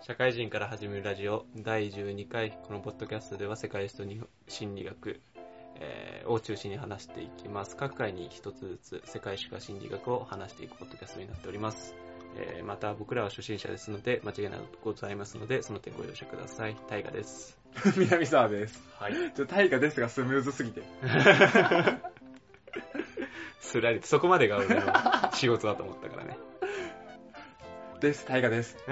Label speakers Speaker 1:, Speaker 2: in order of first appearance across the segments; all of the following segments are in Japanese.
Speaker 1: 社会人から始めるラジオ第12回このポッドキャストでは世界史と心理学、えーを中心に話していきます。各回に一つずつ世界史か心理学を話していくポッドキャストになっております、えーまた僕らは初心者ですので間違いなくございますのでその点ご容赦ください。大河です。
Speaker 2: 南沢です。
Speaker 1: はい。
Speaker 2: ちょ、大河ですがスムーズすぎて。
Speaker 1: スラリとそこまでが俺の仕事だと思ったから。ね
Speaker 2: です、大河です。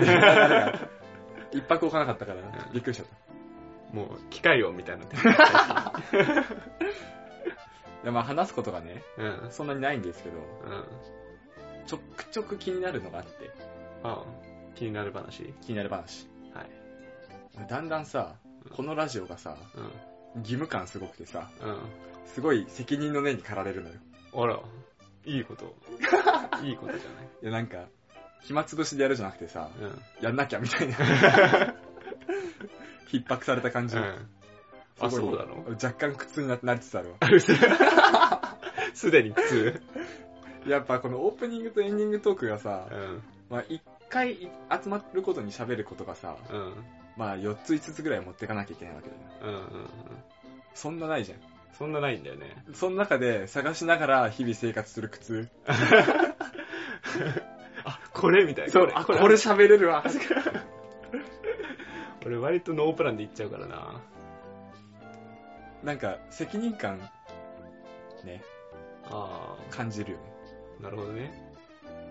Speaker 2: 一泊置かなかったから、びっくりしちゃった。
Speaker 1: もう機械音みたいなの
Speaker 2: でまあ話すことがね、
Speaker 1: うん。
Speaker 2: そんなにないんですけど、
Speaker 1: うん。
Speaker 2: ちょくちょく気になるのがあって、
Speaker 1: あ気になる話？
Speaker 2: 気になる話。
Speaker 1: はい。
Speaker 2: だんだんさ、このラジオがさ、
Speaker 1: う
Speaker 2: 義務感すごくてさ、
Speaker 1: んうん。
Speaker 2: すごい責任の念に駆られるのよ。
Speaker 1: あら、いいこと。いいことじ
Speaker 2: いやなんか、暇つぶしでやるじゃなくてさ、
Speaker 1: ゃない。
Speaker 2: やんなきゃみたいな。逼迫された感じ。
Speaker 1: うん。うん。あ、そうなの？
Speaker 2: 若干苦痛にななりつつあるわ。
Speaker 1: すでに苦痛。
Speaker 2: やっぱこのオープニングとエンディングトークがさ
Speaker 1: う、ん。
Speaker 2: まあ一回集まることに喋ることがさ、
Speaker 1: うん。
Speaker 2: まあ4つ5つぐらい持ってかなきゃいけないわけだよ。
Speaker 1: うん。うん。
Speaker 2: そんなないじゃん。
Speaker 1: そんなないんだよね。
Speaker 2: その中で探しながら日々生活する苦痛。
Speaker 1: あ、これみたいな。
Speaker 2: そう、あ、これ喋れるわ。
Speaker 1: 俺割とノープランで行っちゃうからな。
Speaker 2: なんか責任感、ね、
Speaker 1: あ
Speaker 2: 感じるよね。
Speaker 1: あ、なるほどね。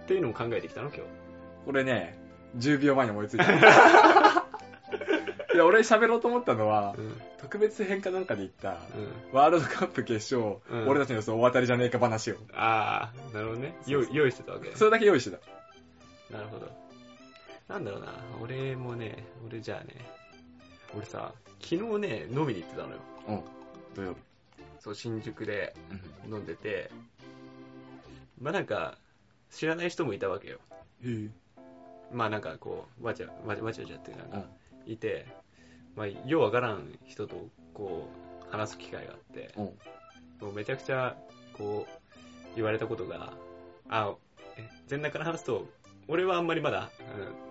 Speaker 1: っていうのも考えてきたの今日。
Speaker 2: これね、10秒前に思いついた。いや、俺喋ろうと思ったのは
Speaker 1: う、ん。
Speaker 2: 特別編かなんかで言った、
Speaker 1: うん。
Speaker 2: ワールドカップ決勝、
Speaker 1: うん
Speaker 2: 俺たちの予想大当たりじゃねえか話を。
Speaker 1: ああ、なるほどね。用意してたわけ。
Speaker 2: それだけ用意してた。
Speaker 1: なるほど。なんだろうな、俺もね、俺じゃあね、俺さ、昨日ね、飲みに行ってたのよ。
Speaker 2: うん。土曜日。
Speaker 1: そう、新宿で
Speaker 2: うん。
Speaker 1: 飲んでて、まあなんか、知らない人もいたわけよ。
Speaker 2: へえ。
Speaker 1: まあなんかこう、わちゃわちゃわちゃわちゃってなん。いて、まあ、ようわからん人とこう、話す機会があって、
Speaker 2: うん。
Speaker 1: もうめちゃくちゃ、こう、言われたことが、あ、え前段から話すと、俺はあんまりまだ、うん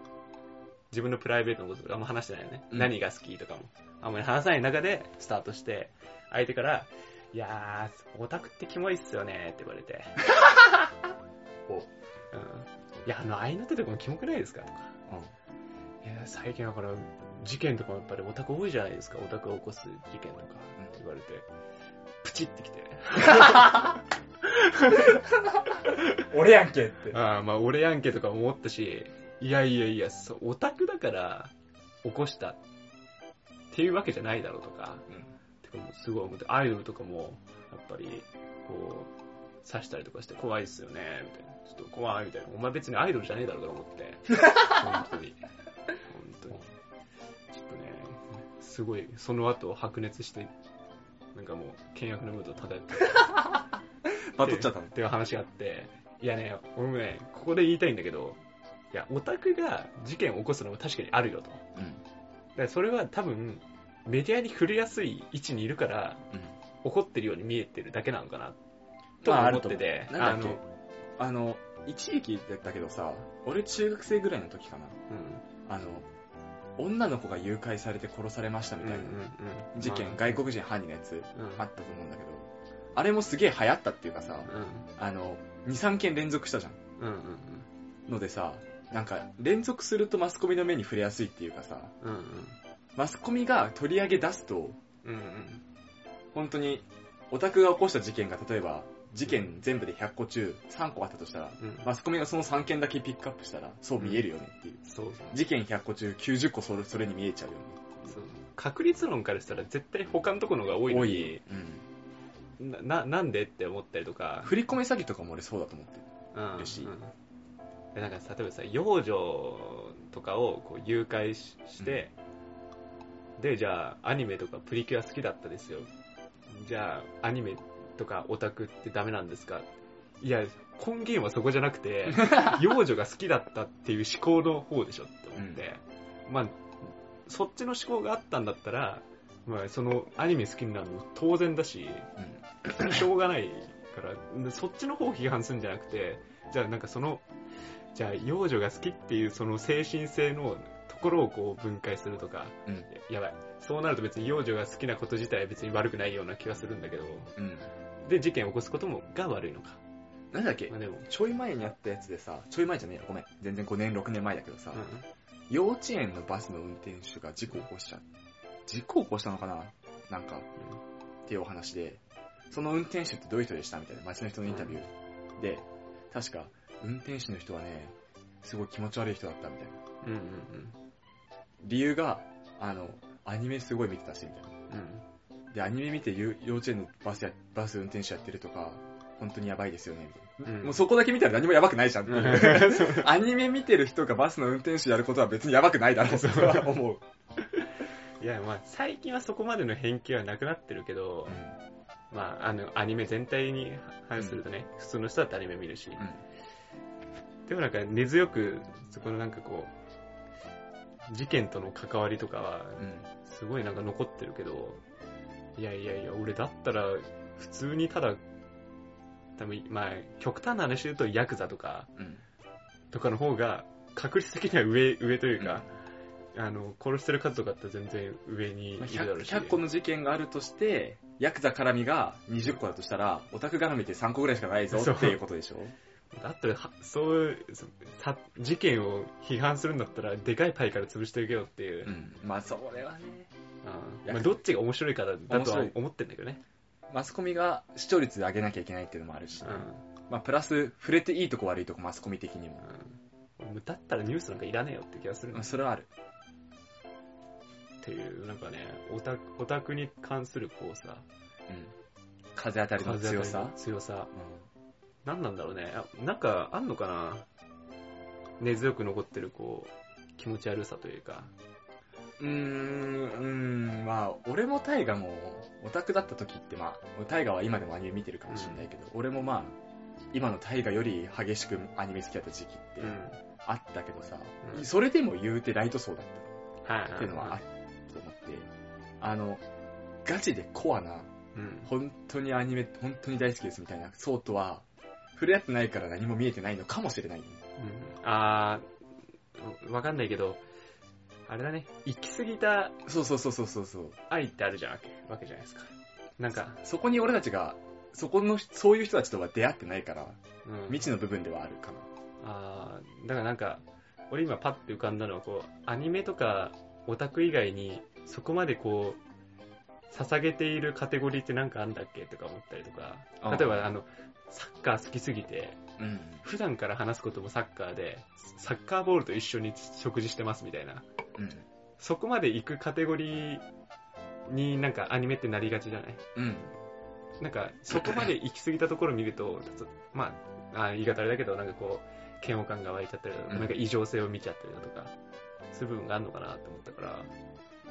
Speaker 1: 自分のプライベートのこととかあんま話してないよね。
Speaker 2: うん
Speaker 1: 何が好きとかも。あんまり話さない中でスタートして、相手から、いやー、オタクってキモいっすよねって言われて。
Speaker 2: お
Speaker 1: うん。いや、あの、愛の手とかもキモくないですか？とか。
Speaker 2: うん。
Speaker 1: いや、最近はこの、事件とかもやっぱりオタク多いじゃないですか。オタクを起こす事件とか、言われて、プチってきて。
Speaker 2: 俺やんけって。
Speaker 1: ああ、まあ俺やんけとか思ったし、いやいやいや、そうオタクだから起こしたっていうわけじゃないだろうとか、うんてかもすごい思って、アイドルとかも、やっぱり、こう、刺したりとかして怖いっすよね、みたいな。ちょっと怖いみたいな。お前別にアイドルじゃねえだろうと思って。本当に。本当に。ちょっとね、すごい、その後白熱して、なんかもう、険悪なムード漂って。
Speaker 2: バトっちゃったの
Speaker 1: っ。ていう話があって、いやね、俺もね、ここで言いたいんだけど、いや、オタクが事件を起こすのも確かにあるよと。だか
Speaker 2: うん。
Speaker 1: らそれは多分、メディアに触れやすい位置にいるから、起こってるように見えてるだけなのかな、と
Speaker 2: まあ
Speaker 1: 思ってて、
Speaker 2: あると思うなんだっけあの、一時期だったけどさ、俺中学生ぐらいの時かな。あの、女の子が誘拐されて殺されましたみ
Speaker 1: うん、
Speaker 2: たいな事件、
Speaker 1: まあ
Speaker 2: 外国人犯人のやつ
Speaker 1: うん
Speaker 2: あったと思うんだけど、あれもすげえ流行ったっていうかさ、
Speaker 1: うん、
Speaker 2: あの、2、3件連続したじゃん。
Speaker 1: うん、うん、
Speaker 2: のでさ、なんか、連続するとマスコミの目に触れやすいっていうかさ、
Speaker 1: うん、うん、
Speaker 2: マスコミが取り上げ出すと、
Speaker 1: うん、うん、
Speaker 2: 本当に、オタクが起こした事件が例えば、事件全部で100個中3個あったとしたら、
Speaker 1: うん、
Speaker 2: マスコミがその3件だけピックアップしたら、そう見えるよねっていう。
Speaker 1: そうそう。
Speaker 2: 事件100個中90個それそれに見えちゃうよね。
Speaker 1: そう。確率論からしたら絶対他のところが多いのに、
Speaker 2: うん。
Speaker 1: な、ななんでって思ったりとか、
Speaker 2: 振り込み詐欺とかも俺そうだと思ってる。
Speaker 1: うんうん。でなんか例えばさ幼女とかをこう誘拐しして、でじゃあアニメとかプリキュア好きだったですよ。じゃあアニメとかオタクってダメなんですか？いや根源はそこじゃなくて 幼女が好きだったっていう思考の方でしょって思って、まあそっちの思考があったんだったら、まあ、そのアニメ好きになるの当然だし しょうがないからでそっちの方を批判するんじゃなくてじゃあなんかそのじゃあ幼女が好きっていうその精神性のところをこう分解するとか、
Speaker 2: うん。
Speaker 1: ややばい。そうなると別に幼女が好きなこと自体は別に悪くないような気がするんだけど、
Speaker 2: うん。
Speaker 1: で、事件を起こすこともが悪いのか。
Speaker 2: なんだっけ？
Speaker 1: まあでも、
Speaker 2: ちょい前にあったやつでさ、ちょい前じゃねえよ、ごめん。全然5年、6年前だけどさ、
Speaker 1: う
Speaker 2: 幼稚園のバスの運転手が事故を起こしちゃ事故を起こしたのかな？なんか、っていうお話で、その運転手ってどういう人でした？みたいな街の人のインタビューで、確か、運転手の人はね、すごい気持ち悪い人だったみたいな。
Speaker 1: ん。うんうん
Speaker 2: 理由が、あの、アニメすごい見てたし、みたいな。
Speaker 1: うん。
Speaker 2: で、アニメ見てゆ幼稚園のバスや、バス運転手やってるとか、本当にやばいですよね、みたいな。
Speaker 1: うん
Speaker 2: もうそこだけ見たら何もやばくないじゃん。アニメ見てる人がバスの運転手やることは別にやばくないだろう思う。
Speaker 1: いや、まあ、最近はそこまでの偏見はなくなってるけど、まあ、あの、アニメ全体に反するとね、普通の人だってアニメ見るし、でもなんか根強く、そこのなんかこう、事件との関わりとかは、
Speaker 2: うん。うん。
Speaker 1: すごいなんか残ってるけど、いやいやいや、俺だったら、普通にただ、多分、まあ、極端な話で言うと、ヤクザとか、
Speaker 2: うん。
Speaker 1: とかの方が、確率的には上、上というか、あの、殺してる数とかって全然上にい
Speaker 2: まあ
Speaker 1: るだろう
Speaker 2: 100,
Speaker 1: し。
Speaker 2: 100個の事件があるとして、ヤクザ絡みが20個だとしたら、オタク絡みって3個ぐらいしかないぞっていうことでしょ？
Speaker 1: だったらは、そういう、事件を批判するんだったら、でかいパイから潰していけよっていう。
Speaker 2: うん。まあそれはね。
Speaker 1: うんまあ、どっちが面白いかだだとはい思ってんだけどね。
Speaker 2: マスコミが視聴率上げなきゃいけないっていうのもあるし、
Speaker 1: うん。
Speaker 2: まあプラス触れていいとこ悪いとこマスコミ的にも。
Speaker 1: うん。だったらニュースなんかいらねえよって気がする
Speaker 2: それはある。
Speaker 1: っていう、なんかね、オタク、オタクに関するこうさ、
Speaker 2: うん。風当たりの強さ？
Speaker 1: 強さ。
Speaker 2: う
Speaker 1: なんなんだろうね。あなんか、あんのかな根強く残ってるこう、気持ち悪さというか。
Speaker 2: ん。うーん、うーん、まあ、俺もタイガも、オタクだった時ってまあ、タイガは今でもアニメ見てるかもしれないけど、俺もまあ、今のタイガより激しくアニメ好きだった時期って
Speaker 1: うん。
Speaker 2: あったけどさ、
Speaker 1: うん
Speaker 2: それでも言うてライト層だったっていうのはあって、あの、ガチでコアな、
Speaker 1: うん。
Speaker 2: 本当にアニメ、本当に大好きですみたいな層とは、触れ合ってないから何も見えてないのかもしれない。
Speaker 1: うんあー、わかんないけど、あれだね、行き過ぎた
Speaker 2: そうそうそうそうそうそう。
Speaker 1: 愛ってあるじゃんわけわけじゃないですか。なんか、
Speaker 2: そこに俺たちが、そこの、そういう人たちとは出会ってないから、
Speaker 1: うん、
Speaker 2: 未知の部分ではあるかな。
Speaker 1: あーだからなんか、俺今パッて浮かんだのは、こう、アニメとかオタク以外に、そこまでこう、捧げているカテゴリーってなんかあんだっけとか思ったりとか、例えばあの、サッカー好きすぎて、
Speaker 2: うん。
Speaker 1: 普段から話すこともサッカーで、サッカーボールと一緒に食事してますみたいな、
Speaker 2: うん。
Speaker 1: そこまで行くカテゴリーになんかアニメってなりがちじゃない？
Speaker 2: うん。
Speaker 1: なんか、そこまで行き過ぎたところを見ると、つまあ、あ言い方あれだけど、なんかこう、嫌悪感が湧いちゃったりだとか、
Speaker 2: うん
Speaker 1: なんか異常性を見ちゃったりだとか、そういう部分があるのかなって思ったから、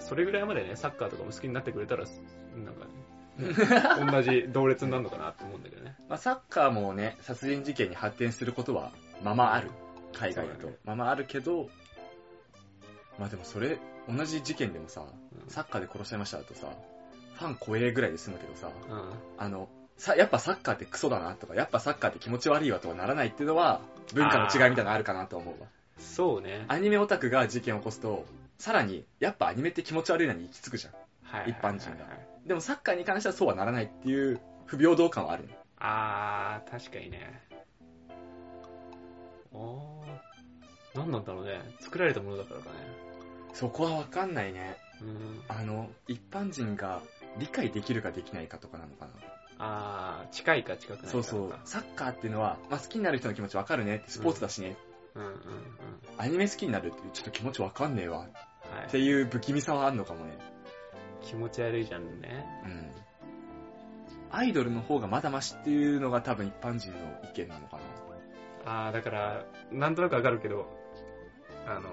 Speaker 1: それぐらいまでね、サッカーとかも好きになってくれたら、なんかね、同じ同列になるのかなって思うんだけどね。
Speaker 2: まあ、サッカーもね、殺人事件に発展することは、ままある。海外だと
Speaker 1: そうだね。
Speaker 2: ままあるけど、まあでもそれ、同じ事件でもさ、
Speaker 1: うん
Speaker 2: サッカーで殺しちゃいましただとさ、ファン怖えぐらいで済むけどさ、
Speaker 1: うん。
Speaker 2: あの、さ、やっぱサッカーってクソだなとか、やっぱサッカーって気持ち悪いわとはならないっていうのは、文化の違いみたいなのあるかなと思うわ。
Speaker 1: そうね。
Speaker 2: アニメオタクが事件を起こすと、さらに、やっぱアニメって気持ち悪いのに行き着くじゃん。
Speaker 1: はい
Speaker 2: 一般人が
Speaker 1: はい
Speaker 2: でもサッカーに関してはそうはならないっていう不平等感はあるね。
Speaker 1: あー、確かにね。あー、何なんだろうね。作られたものだからかね。
Speaker 2: そこはわかんないね。
Speaker 1: うん。
Speaker 2: あの、一般人が理解できるかできないかとかなのかな。
Speaker 1: あー、近いか近くないか
Speaker 2: そうそう。サッカーっていうのは、まあ、好きになる人の気持ちわかるね。スポーツだしね。
Speaker 1: うんうんうん。
Speaker 2: アニメ好きになるってちょっと気持ちわかんねえわ。
Speaker 1: はい。
Speaker 2: っていう不気味さはあんのかもね。
Speaker 1: 気持ち悪いじゃんね。
Speaker 2: うん。アイドルの方がまだマシっていうのが多分一般人の意見なのかな。
Speaker 1: あー、だから、なんとなくわかるけど、あの、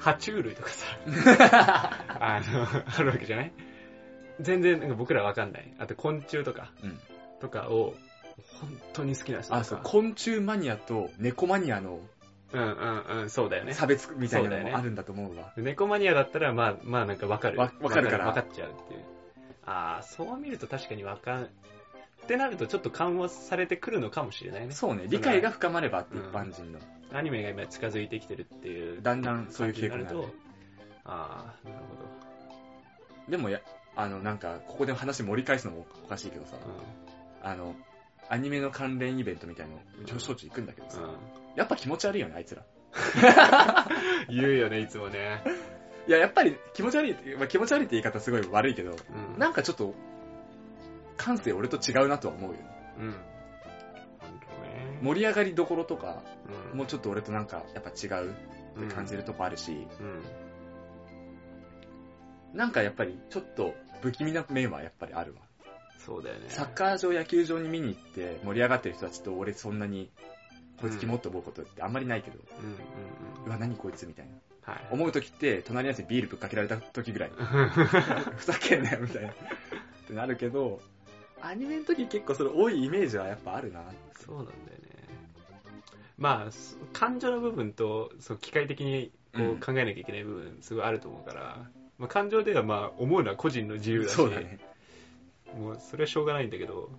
Speaker 1: 爬虫類とかさ、あの、あるわけじゃない？全然なんか僕らわかんない。あと昆虫とか、
Speaker 2: うん
Speaker 1: とかを、本当に好きな人。
Speaker 2: あ、そう、昆虫マニアと猫マニアの
Speaker 1: うんうんうん、そうだよね。
Speaker 2: 差別みたいなのもあるんだと思うわ。
Speaker 1: 猫マニアだったら、まあ、まあなんかわかる。
Speaker 2: わわかるから
Speaker 1: わかっちゃうっていう。ああ、そう見ると確かにわかん、ってなるとちょっと緩和されてくるのかもしれないね。
Speaker 2: そうね、理解が深まればって
Speaker 1: うん
Speaker 2: 一般人の。
Speaker 1: アニメが今近づいてきてるっていう
Speaker 2: だんだんそういう傾向になる
Speaker 1: ああ、なるほど。
Speaker 2: でもや、あの、なんか、ここで話盛り返すのもおかしいけどさ、あの、アニメの関連イベントみたいの、うちの小中行くんだけどさ、
Speaker 1: うん。うん。
Speaker 2: やっぱ気持ち悪いよね、あいつら。
Speaker 1: 言うよね、いつもね。
Speaker 2: いや、やっぱり気持ち悪い、まあ、気持ち悪いって言い方すごい悪いけど、
Speaker 1: うん。
Speaker 2: なんかちょっと、感性俺と違うなとは思うよね。
Speaker 1: うん。
Speaker 2: 盛り上がりどころとか、
Speaker 1: うん、
Speaker 2: もうちょっと俺となんか、やっぱ違うって感じるとこあるし、
Speaker 1: うん。
Speaker 2: なんかやっぱりちょっと不気味な面はやっぱりあるわ。
Speaker 1: そうだよね。
Speaker 2: サッカー場、野球場に見に行って盛り上がってる人たちと俺そんなに、こいつキモって思うことってあんまりないけど、
Speaker 1: うんうんうん。
Speaker 2: うわ、何こいつみたいな。
Speaker 1: はい。
Speaker 2: 思う時って、隣のやつにビールぶっかけられた時ぐらい。ふざけんなよ、みたいな。ってなるけど、アニメの時結構それ多いイメージはやっぱあるな。
Speaker 1: そうなんだよね。まあ、そ感情の部分と、そう機械的にこ
Speaker 2: うん
Speaker 1: う考えなきゃいけない部分、すごいあると思うから、まあ、感情ではまあ思うのは個人の自由だし、
Speaker 2: そうだね。
Speaker 1: もうそれはしょうがないんだけど、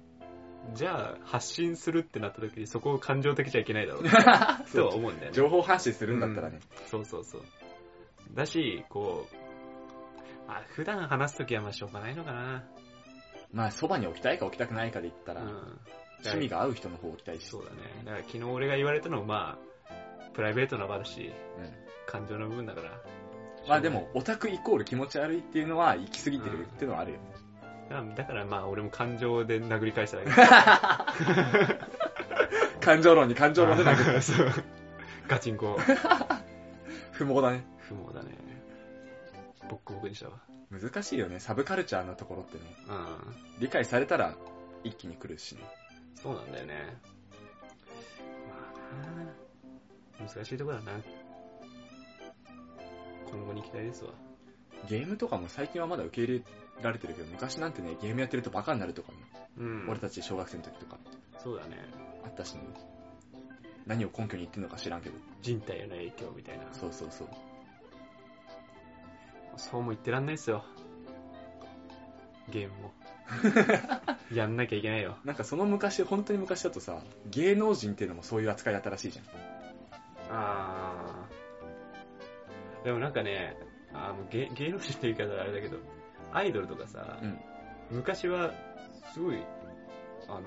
Speaker 1: じゃあ発信するってなった時にそこを感情的じゃいけないだろうな とは思うんだよね。
Speaker 2: 情報発信するんだったらね。
Speaker 1: そうそうそう。だし、こう、まあ、普段話す時はまあしょうがないのかな。
Speaker 2: まあ、そばに置きたいか置きたくないかで言ったら、
Speaker 1: うん。
Speaker 2: 趣味が合う人の方を置きたいし。
Speaker 1: そうだね。だから昨日俺が言われたのもまあ、プライベートな場だし、
Speaker 2: うん
Speaker 1: 感情の部分だから。
Speaker 2: まあでも、オタクイコール気持ち悪いっていうのは行き過ぎてるっていうのはあるよね。
Speaker 1: だからまあ俺も感情で殴り返しただけ。
Speaker 2: 感情論に感情論で殴る。
Speaker 1: そう。ガチンコ。
Speaker 2: 不毛だね。
Speaker 1: 不毛だね。ボッコボコにしたわ。
Speaker 2: 難しいよね。サブカルチャーのところってね。
Speaker 1: うん。
Speaker 2: 理解されたら一気に来るしね。
Speaker 1: そうなんだよね。まあな難しいところだな。今後に期待ですわ。
Speaker 2: ゲームとかも最近はまだ受け入れられてるけど、昔なんてね、ゲームやってるとバカになるとかね、
Speaker 1: うん。
Speaker 2: 俺たち小学生の時とか
Speaker 1: そうだね。
Speaker 2: あったしね。何を根拠に言ってんのか知らんけど。
Speaker 1: 人体への影響みたいな。
Speaker 2: そうそうそう。
Speaker 1: そうも言ってらんないっすよ。ゲームも。やんなきゃいけないよ。
Speaker 2: なんかその昔、本当に昔だとさ、芸能人っていうのもそういう扱いだったらしいじゃん。
Speaker 1: あー。でもなんかね、あの芸芸能人って言い方はあれだけど、アイドルとかさ、
Speaker 2: うん
Speaker 1: 昔はすごい、あの、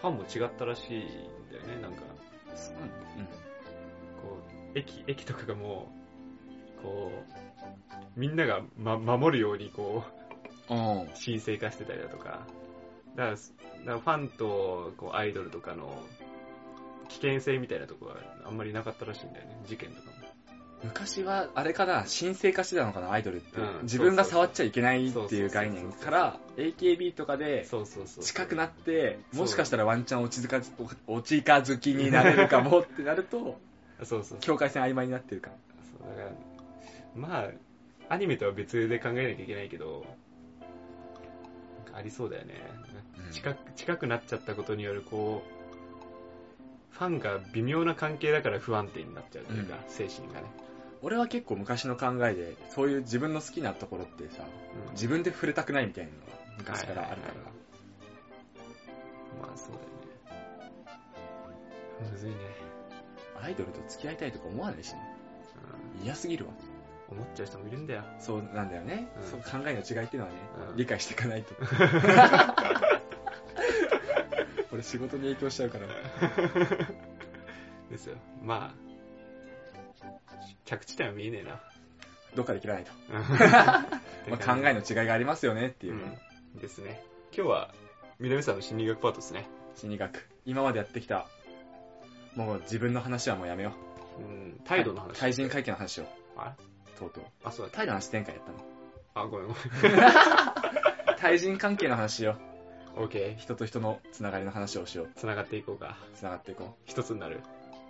Speaker 1: ファンも違ったらしいんだよね、なんか。
Speaker 2: うん。
Speaker 1: こう、駅、駅とかがもう、こう、みんなが、ま、守るようにこう、
Speaker 2: うん。
Speaker 1: 神聖化してたりだとか、だから、だからファンとこうアイドルとかの危険性みたいなところはあんまりなかったらしいんだよね、事件とかも。
Speaker 2: 昔は、あれかな、神聖化してたのかな、アイドルって。
Speaker 1: うん
Speaker 2: 自分が触っちゃいけないっていう概念から、AKB とかで
Speaker 1: そうそうそう。
Speaker 2: 近くなって、もしかしたらワンチャン落ち着かず、お近づきになれるかもってなると、
Speaker 1: そうそう。
Speaker 2: 境界線曖昧になってるから。
Speaker 1: そうだから、まあ、アニメとは別で考えなきゃいけないけど、ありそうだよね。近く、近くなっちゃったことによる、こう、ファンが微妙な関係だから不安定になっちゃうというか、
Speaker 2: う
Speaker 1: 精神がね。
Speaker 2: 俺は結構昔の考えで、そういう自分の好きなところってさ、
Speaker 1: うん
Speaker 2: 自分で触れたくないみたいなのが昔からあるから
Speaker 1: はいはいはい。まあそうだよね。むずいね。
Speaker 2: アイドルと付き合いたいとか思わないしね。
Speaker 1: うん
Speaker 2: 嫌すぎるわ。
Speaker 1: 思っちゃう人もいるんだよ。
Speaker 2: そうなんだよね。
Speaker 1: うん
Speaker 2: そう考えの違いっていうのはね、
Speaker 1: うん
Speaker 2: 理解していかないと。俺仕事に影響しちゃうから。
Speaker 1: ですよ。まあ、着地点は見えねえな。
Speaker 2: どっかで切らないと。
Speaker 1: ま
Speaker 2: まあ、考えの違いがありますよねっていうね。
Speaker 1: うん、ですね。今日は、南さんの心理学パートですね。
Speaker 2: 心理学。今までやってきた、もう自分の話はもうやめよう。
Speaker 1: うん、態度の話。
Speaker 2: 対人会見の話を。
Speaker 1: あ
Speaker 2: とうとう。
Speaker 1: あ、そうだ。
Speaker 2: 態度の話前回やったの。
Speaker 1: あ、ごめんごめん。
Speaker 2: 対人関係の話しよ
Speaker 1: オッケー
Speaker 2: う。。人と人のつながりの話をしよう。
Speaker 1: 繋がっていこうか。
Speaker 2: つながっていこ
Speaker 1: 一つになる。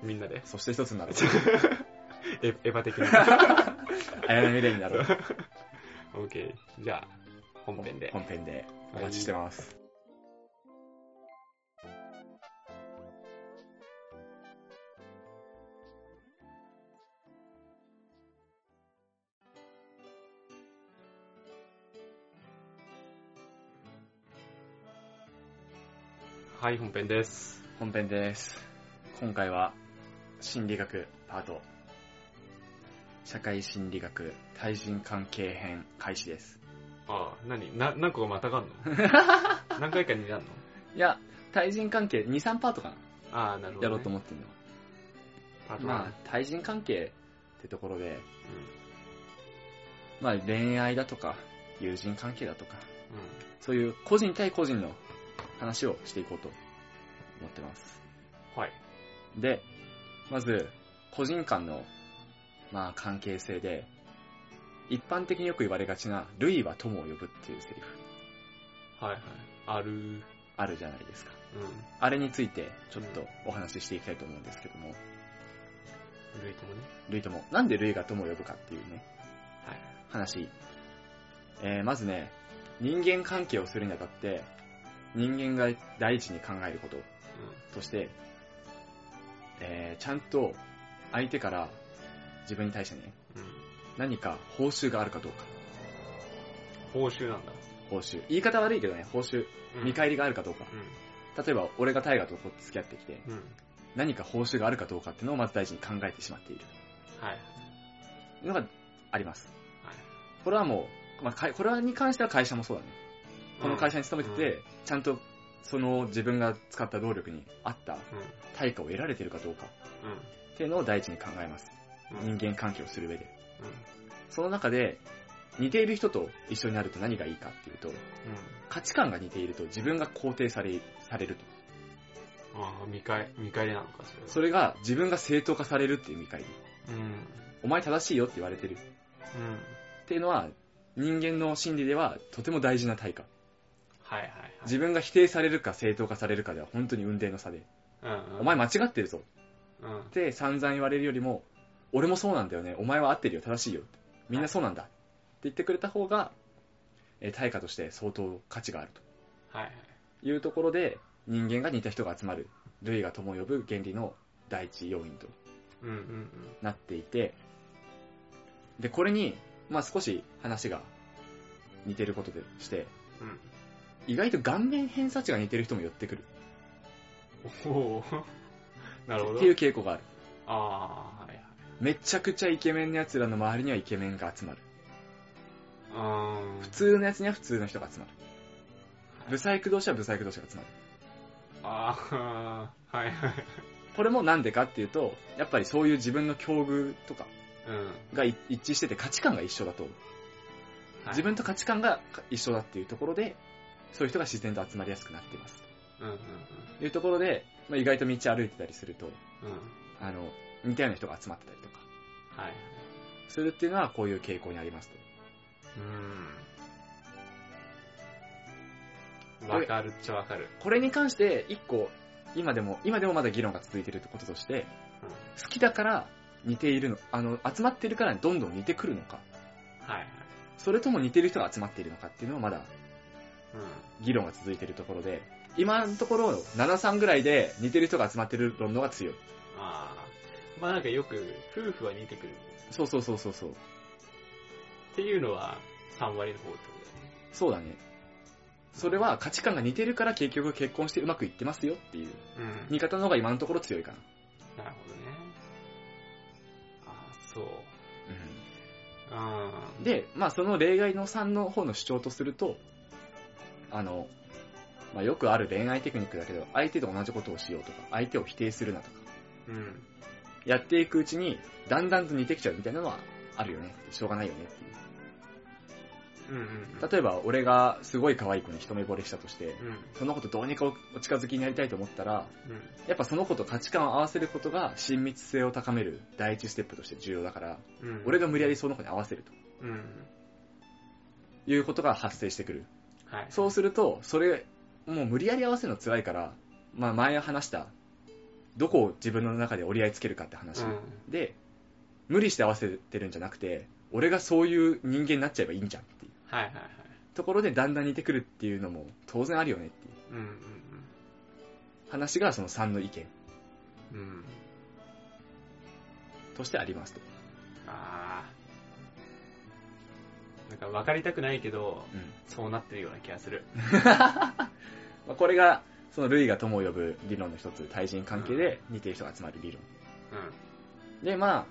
Speaker 1: みんなで
Speaker 2: う。。そして一つになる。
Speaker 1: エエヴァ的な。
Speaker 2: 綾波レイになろう。
Speaker 1: オッケー。じゃあ、本編で。
Speaker 2: 本編でお待ちしてます。
Speaker 1: はい、本編です。
Speaker 2: 本編です。今回は、心理学パート。社会心理学対人関係編開始です。
Speaker 1: ああ、何？な、何個かまたがんの？何回かになるの？
Speaker 2: いや、対人関係2、3パートかな、
Speaker 1: ああ、なるほど、ね。
Speaker 2: やろうと思ってんの。
Speaker 1: パート
Speaker 2: まあ、対人関係ってところで、まあ恋愛だとか、友人関係だとか、
Speaker 1: うん。うん。
Speaker 2: そういう個人対個人の話をしていこうと思ってます。
Speaker 1: はい。
Speaker 2: で、まず、個人間の、まあ、関係性で、一般的によく言われがちな、類は友を呼ぶっていうセリフ、
Speaker 1: はいはい。ある。うん。
Speaker 2: あるじゃないですか。あれについて、ちょっとお話ししていきたいと思うんですけども、
Speaker 1: ルイともね。
Speaker 2: 類友。なんで類が友を呼ぶかっていうね、
Speaker 1: はい。
Speaker 2: 話。えー、まずね、人間関係をするにあたって、人間が第一に考えることとして、えー、ちゃんと相手から自分に対してね、
Speaker 1: うん。うん。
Speaker 2: 何か報酬があるかどうか。
Speaker 1: 報酬なんだ。
Speaker 2: 報酬。言い方悪いけどね、報酬。
Speaker 1: うん
Speaker 2: 見返りがあるかどうか。
Speaker 1: う
Speaker 2: 例えば、俺が大河と付き合ってきて、
Speaker 1: ん。うん。
Speaker 2: 何か報酬があるかどうかっていうのをまず大事に考えてしまっている。
Speaker 1: はい。
Speaker 2: のがあります。
Speaker 1: はい。
Speaker 2: これはもう、まあ、これに関しては会社もそうだね。この会社に勤めてて、ちゃんとその自分が使った労力に合った
Speaker 1: うん。
Speaker 2: 対価を得られてるかどうか
Speaker 1: うん。
Speaker 2: っていうのを第一に考えます。
Speaker 1: うん。
Speaker 2: 人間関係をする上で。
Speaker 1: うん。
Speaker 2: その中で、似ている人と一緒になると何がいいかっていうと、
Speaker 1: うん。
Speaker 2: 価値観が似ていると自分が肯定されされると。
Speaker 1: ああ、見返、見返りなのか、それは。
Speaker 2: それが自分が正当化されるっていう見返り。
Speaker 1: うん。
Speaker 2: お前正しいよって言われてる。
Speaker 1: うん。
Speaker 2: っていうのは、人間の心理ではとても大事な対価。
Speaker 1: はいはいはい。
Speaker 2: 自分が否定されるか正当化されるかでは本当に運命の差で。
Speaker 1: うんうん。
Speaker 2: お前間違ってるぞ
Speaker 1: うん。
Speaker 2: って散々言われるよりも、俺もそうなんだよね。お前は合ってるよ。正しいよ。みんなそうなんだ。って言ってくれた方が、えー対価として相当価値がある。というところで、人間が似た人が集まる、類が友を呼ぶ原理の第一要因と
Speaker 1: うんうんうん。
Speaker 2: なっていて、で、これに、まあ少し話が似てることでして、
Speaker 1: うん。
Speaker 2: 意外と顔面偏差値が似てる人も寄ってくる
Speaker 1: おお なるほど。
Speaker 2: っていう傾向がある。
Speaker 1: ああ。
Speaker 2: めちゃくちゃイケメンの奴らの周りにはイケメンが集まる。
Speaker 1: あー
Speaker 2: 普通の奴には普通の人が集まる。ブサイク同士はブサイク同士が集まる。
Speaker 1: ああ、はいはい。
Speaker 2: これもなんでかっていうと、やっぱりそういう自分の境遇とか
Speaker 1: うん。
Speaker 2: 一致してて価値観が一緒だと、
Speaker 1: はい
Speaker 2: 自分と価値観が一緒だっていうところで、そういう人が自然と集まりやすくなっています。
Speaker 1: うんうんうん。
Speaker 2: というところで、まあ、意外と道歩いてたりすると、
Speaker 1: うん。
Speaker 2: あの、似たような人が集まってたりとか、
Speaker 1: はい。
Speaker 2: するっていうのはこういう傾向にありますと。
Speaker 1: うん。わかるっちゃわかる。
Speaker 2: これに関して、一個、今でも、今でもまだ議論が続いていることとして、好きだから似ているの、あの、集まってるからどんどん似てくるのか、
Speaker 1: はいはい。
Speaker 2: それとも似てる人が集まっているのかっていうのはまだ
Speaker 1: うん。
Speaker 2: 議論が続いているところで、今のところ7、3ぐらいで似てる人が集まってる論のが強い。
Speaker 1: ああ。まあなんかよく、夫婦は似てくる。
Speaker 2: そうそうそうそうそう。
Speaker 1: っていうのは、3割の方ってこと
Speaker 2: そうだね。それは価値観が似てるから結局結婚してうまくいってますよっていう
Speaker 1: だよね。
Speaker 2: 見方の方が今のところ強いかな。
Speaker 1: なるほどね。ああ、そう。
Speaker 2: う
Speaker 1: あ
Speaker 2: ん、で、まあその例外の3の方の主張とすると、あの、まあよくある恋愛テクニックだけど、相手と同じことをしようとか、相手を否定するなとか、
Speaker 1: うん。
Speaker 2: やっていくうちに、だんだんと似てきちゃうみたいなのはあるよね。しょうがないよねっていう。
Speaker 1: うんうんうん。
Speaker 2: 例えば、俺がすごい可愛い子に一目惚れしたとして、
Speaker 1: うん。
Speaker 2: その子とどうにかおお近づきになりたいと思ったら、
Speaker 1: うん。
Speaker 2: やっぱその子と価値観を合わせることが親密性を高める第一ステップとして重要だから、
Speaker 1: うん。
Speaker 2: 俺が無理やりその子に合わせる
Speaker 1: うん。
Speaker 2: ということが発生してくる。
Speaker 1: はい。
Speaker 2: そうすると、それ、もう無理やり合わせるの辛いから、まあ前話した、どこを自分の中で折り合いつけるかって話。
Speaker 1: うん。
Speaker 2: で、無理して合わせてるんじゃなくて、俺がそういう人間になっちゃえばいいんじゃんっていう
Speaker 1: はいはいはい。
Speaker 2: ところでだんだん似てくるっていうのも当然あるよねっていう
Speaker 1: うんうん
Speaker 2: 話がその3の意見
Speaker 1: うん。うん。
Speaker 2: としてありますと。
Speaker 1: ああ。なんか分かりたくないけど、
Speaker 2: うん
Speaker 1: そうなってるような気がする。
Speaker 2: まあこれが、その類が友を呼ぶ理論の一つ、対人関係で似てる人が集まる理論。で、まあ、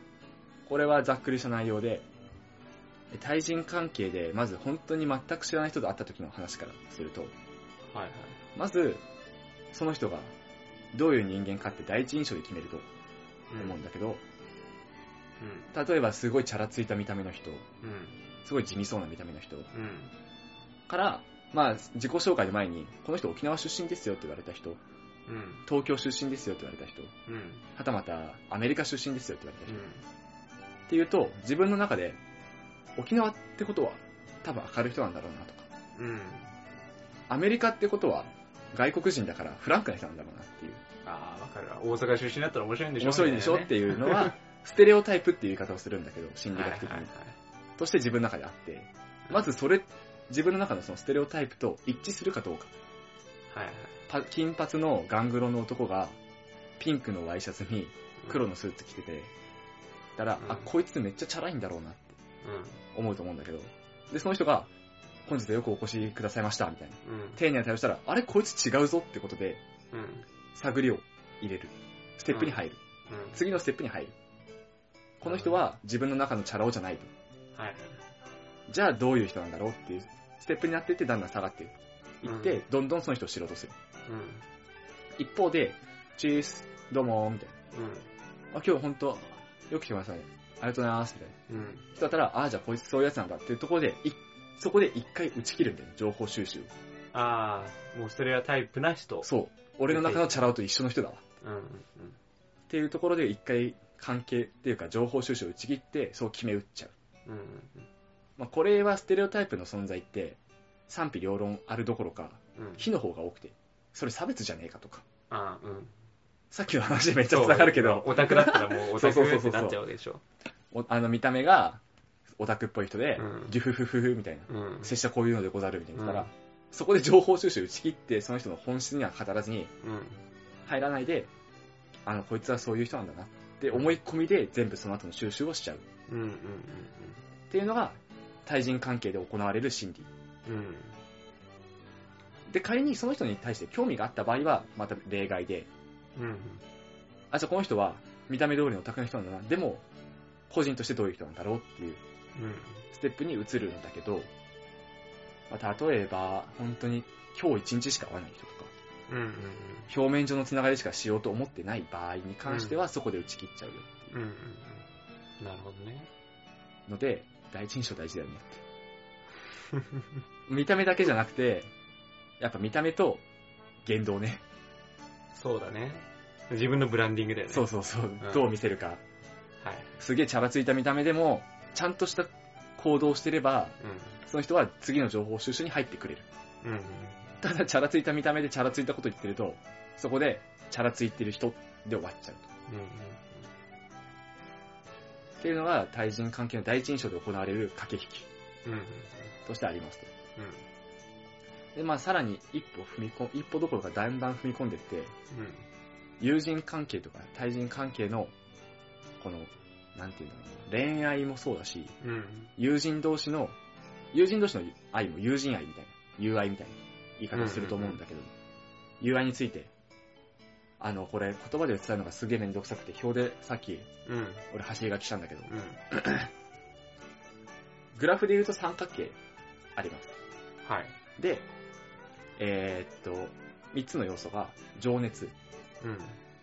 Speaker 2: これはざっくりした内容で、対人関係で、まず本当に全く知らない人と会った時の話からすると、
Speaker 1: はいはい。
Speaker 2: まず、その人がどういう人間かって第一印象で決めると
Speaker 1: うん
Speaker 2: 思うんだけど、
Speaker 1: う
Speaker 2: 例えばすごいチャラついた見た目の人、
Speaker 1: ん。うん。
Speaker 2: すごい地味そうな見た目の人
Speaker 1: うん。
Speaker 2: から、まあ、自己紹介の前に、この人沖縄出身ですよって言われた人、
Speaker 1: うん。
Speaker 2: 東京出身ですよって言われた人、
Speaker 1: うん。
Speaker 2: はたまたアメリカ出身ですよって言われた人、
Speaker 1: うん。
Speaker 2: っていうと、自分の中で、沖縄ってことは多分明るい人なんだろうなとか、
Speaker 1: うん。
Speaker 2: アメリカってことは外国人だからフランクな人なんだろうなっていう、
Speaker 1: ああ、わかるわ。大阪出身だったら面白いんでしょ
Speaker 2: 面白いでしょ
Speaker 1: み
Speaker 2: っていうのは、ステレオタイプっていう言い方をするんだけど、心理学的に
Speaker 1: はいはい。はい
Speaker 2: として自分の中であって、まずそれ、自分の中のそのステレオタイプと一致するかどうか。
Speaker 1: はいはい。
Speaker 2: パ金髪のガングロの男が、ピンクのワイシャツに黒
Speaker 1: の。
Speaker 2: のスーツ着てて、たら、
Speaker 1: うん
Speaker 2: あ、こいつめっちゃチャラいんだろうなって
Speaker 1: う
Speaker 2: 思うと思うんだけど、で、その人が、本日はよくお越しくださいました、みたいな。
Speaker 1: ん。うん。
Speaker 2: 丁寧な対応したら、あれこいつ違うぞってことで、
Speaker 1: うん。
Speaker 2: 探りを入れる。ステップに入る。
Speaker 1: うん。
Speaker 2: 次のステップに入る。この人は自分の中のチャラ男じゃないと。
Speaker 1: はいはい。
Speaker 2: じゃあどういう人なんだろうっていうステップになっていってだんだん下がっていって、
Speaker 1: うん
Speaker 2: どんどんその人を知ろうとする。
Speaker 1: うん。
Speaker 2: 一方で、チース、どうもー、みたい
Speaker 1: うん。
Speaker 2: な。あ、今日ほんと、よく来てください。ありがとうございます、みたいな。
Speaker 1: うん。
Speaker 2: 人だったら、あ、じゃあこいつそういうやつなんだっていうところで、いそこで一回打ち切るんだよね、情報収集。
Speaker 1: ああ、もうステレオタイプな人。
Speaker 2: そう。俺の中のチャラ男と一緒の人だわ。
Speaker 1: うん。うん。
Speaker 2: っていうところで一回関係っていうか情報収集を打ち切って、そう決め打っちゃう。
Speaker 1: うん。うん。
Speaker 2: まあ、これはステレオタイプの存在って、賛否両論あるどころか、
Speaker 1: うん。
Speaker 2: 非の方が多くて、それ差別じゃねえかとか。
Speaker 1: ああ、うん。
Speaker 2: さっきの話でめっちゃ繋がるけど、
Speaker 1: オタクだったらもうオタクってなっちゃうでしょ。
Speaker 2: おあの見た目がオタクっぽい人で、
Speaker 1: うん
Speaker 2: デュフフフフみたいな、
Speaker 1: うん。
Speaker 2: 拙者こういうのでござるみたいな言ったら、
Speaker 1: うん
Speaker 2: そこで情報収集打ち切って、その人の本質には語らずに
Speaker 1: うん。
Speaker 2: 入らないで、あの、こいつはそういう人なんだなって思い込みで全部その後の収集をしちゃう。
Speaker 1: うん。うん。
Speaker 2: っていうのが、対人関係で行われる心理。
Speaker 1: うん。うん。
Speaker 2: で、仮にその人に対して興味があった場合は、また例外で、
Speaker 1: うん。
Speaker 2: あ、じゃあこの人は見た目通りのオタクの人なんだな。でも、個人としてどういう人なんだろうっていうステップに移るんだけど、まあ、例えば、本当に今日一日しか会わない人とか、
Speaker 1: うん。うん。
Speaker 2: 表面上のつながりしかしようと思ってない場合に関しては、そこで打ち切っちゃうよって
Speaker 1: うん。
Speaker 2: い
Speaker 1: うん。うん。なるほどね。
Speaker 2: うので、第一印象大事だよねって。見た目だけじゃなくて、やっぱ見た目と言動ね。
Speaker 1: そうだね。自分のブランディングだよね。
Speaker 2: そうそうそう、
Speaker 1: ん
Speaker 2: どう見せるか。
Speaker 1: はい。
Speaker 2: すげえチャラついた見た目でも、ちゃんとした行動をしてれば、その人は次の情報収集に入ってくれる。
Speaker 1: うん。うん。
Speaker 2: ただ、チャラついた見た目でチャラついたこと言ってると、そこで、チャラついてる人で終わっちゃうと。
Speaker 1: うん。
Speaker 2: っていうのが、対人関係の第一印象で行われる駆け引き
Speaker 1: うん。うん。
Speaker 2: としてありますと。
Speaker 1: うん。
Speaker 2: で、まあ、さらに一歩踏み込一歩どころかだんだん踏み込んでいって、
Speaker 1: うん。
Speaker 2: 友人関係とか対人関係の、この、なんていうのかな、恋愛もそうだし、
Speaker 1: うん。
Speaker 2: 友人同士の、友人同士の愛も友人愛みたいな、友愛みたいな言い方をすると思うんだけど、友愛について、あの、これ言葉で伝えるのがすげえめんどくさくて、表でさっき
Speaker 1: うん。
Speaker 2: 俺走り書きしたんだけど、
Speaker 1: うん。
Speaker 2: グラフで言うと三角形あります。
Speaker 1: はい。
Speaker 2: で、えーっと、三つの要素が、情熱、
Speaker 1: うん。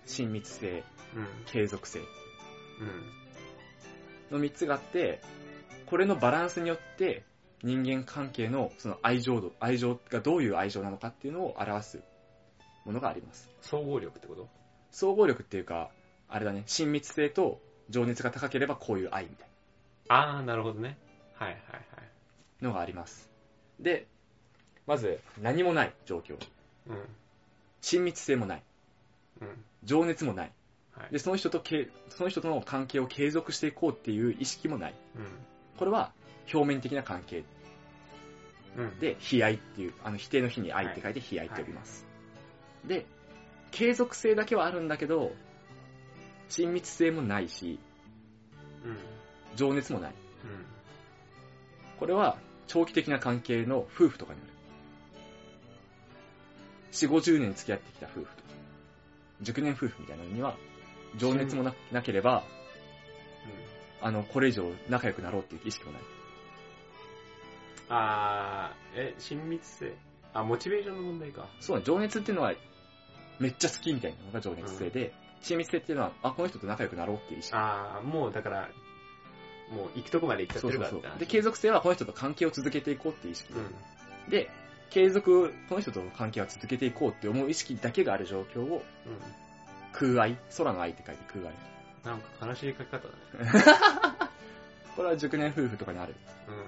Speaker 2: 親密性、
Speaker 1: うん。
Speaker 2: 継続性
Speaker 1: うん。
Speaker 2: の三つがあって、これのバランスによって、人間関係のその愛情度、愛情がどういう愛情なのかっていうのを表すものがあります。
Speaker 1: 総合力ってこと？
Speaker 2: 総合力っていうか、あれだね、親密性と情熱が高ければこういう愛みたい
Speaker 1: ああ、なるほどね。はいはいはい。
Speaker 2: なのがあります。で、まず何もない状況。
Speaker 1: うん。
Speaker 2: 親密性もない。
Speaker 1: うん。
Speaker 2: 情熱もない。
Speaker 1: はい。
Speaker 2: で、その人とけ、その人との関係を継続していこうっていう意識もない。これは表面的な関係
Speaker 1: うん。うん。
Speaker 2: で、悲愛っていう、あの否定の日に愛って書いて悲愛って呼びます。で、継続性だけはあるんだけど、親密性もないし、
Speaker 1: うん。
Speaker 2: 情熱もない。
Speaker 1: うん。
Speaker 2: これは長期的な関係の夫婦とかになる。4、50年付き合ってきた夫婦とか、熟年夫婦みたいなのには、情熱もななければ、あの、これ以上仲良くなろうっていう意識もない。
Speaker 1: あー、え、親密性？あ、モチベーションの問題か。
Speaker 2: そうだ、情熱っていうのは、めっちゃ好きみたいなのが情熱性で、親密性っていうのは、あ、この人と仲良くなろうっていう意識。
Speaker 1: あー、もうだから、もう行くとこまで行っちゃっ
Speaker 2: そうそうそう。
Speaker 1: てるからって話
Speaker 2: で、継続性はこの人と関係を続けていこうっていう意識
Speaker 1: うん。
Speaker 2: で、継続、この人との関係は続けていこうって思う意識だけがある状況を、
Speaker 1: うん。
Speaker 2: 空愛空の愛って書いて空愛。
Speaker 1: なんか悲しい書き方だね。
Speaker 2: これは熟年夫婦とかにある
Speaker 1: うん。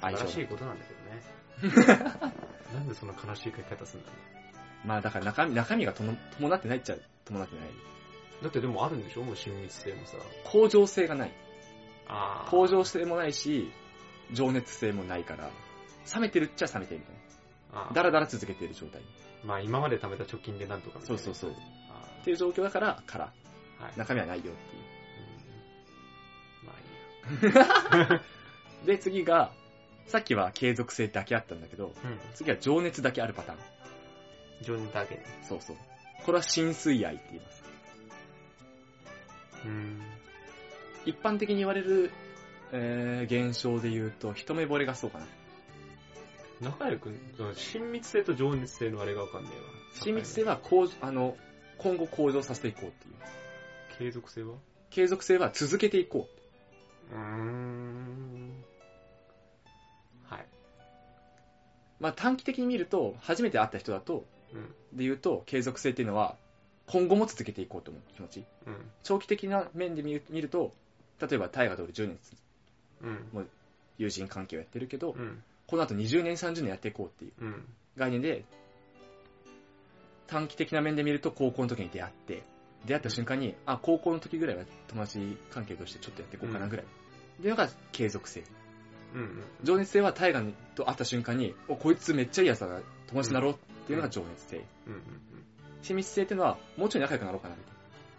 Speaker 2: 相性
Speaker 1: 悲しいことなんだけどね。なんでそんな悲しい書き方するんだろ
Speaker 2: まあだから中身、中身がとも伴ってないっちゃ伴ってない。
Speaker 1: う。だってでもあるんでしょ？もう親密性もさ。
Speaker 2: 向上性がない。
Speaker 1: あー。
Speaker 2: 向上性もないし、情熱性もないから、冷めてるっちゃ冷めてるみたいな。だらだら続けてる状態。
Speaker 1: まあ今まで貯めた貯金でなんとか
Speaker 2: そうそうそう。
Speaker 1: あ
Speaker 2: っていう状況だから、から、
Speaker 1: ーはい。
Speaker 2: 中身はないよっていう。
Speaker 1: うんまあいいや。
Speaker 2: で、次が、さっきは継続性だけあったんだけど、
Speaker 1: うん。
Speaker 2: 次は情熱だけあるパターン。
Speaker 1: 情熱だけね。
Speaker 2: そうそう。これは浸水愛って言います。
Speaker 1: うん。
Speaker 2: 一般的に言われる、えー、現象で言うと、一目惚れがそうかな。
Speaker 1: 仲良く、その親密性と情熱性のあれがわかんねえわ。
Speaker 2: 親密性は向上、あの、今後向上させていこうっていう。
Speaker 1: 継続性は？
Speaker 2: 継続性は続けていこう。
Speaker 1: うーん。はい。
Speaker 2: まあ短期的に見ると、初めて会った人だと、
Speaker 1: うん。
Speaker 2: で言うと、継続性っていうのは、今後も続けていこうと思う気持ち。
Speaker 1: うん。
Speaker 2: 長期的な面で見る見ると、例えば大河と俺10年
Speaker 1: うん。
Speaker 2: 友人関係をやってるけど、
Speaker 1: うん。
Speaker 2: この後20年30年やっていこうっていう
Speaker 1: うん。
Speaker 2: 概念で、短期的な面で見ると高校の時に出会って、出会った瞬間に、あ、高校の時ぐらいは友達関係としてちょっとやっていこうかなぐらい。っていうのが継続性。
Speaker 1: うん。
Speaker 2: 情熱性は大河と会った瞬間に、お、こいつめっちゃいいやつだな、友達になろうっていうのが情熱性。
Speaker 1: うん。うん。
Speaker 2: 親密性っていうのは、もうちょい仲良くなろうかなみたい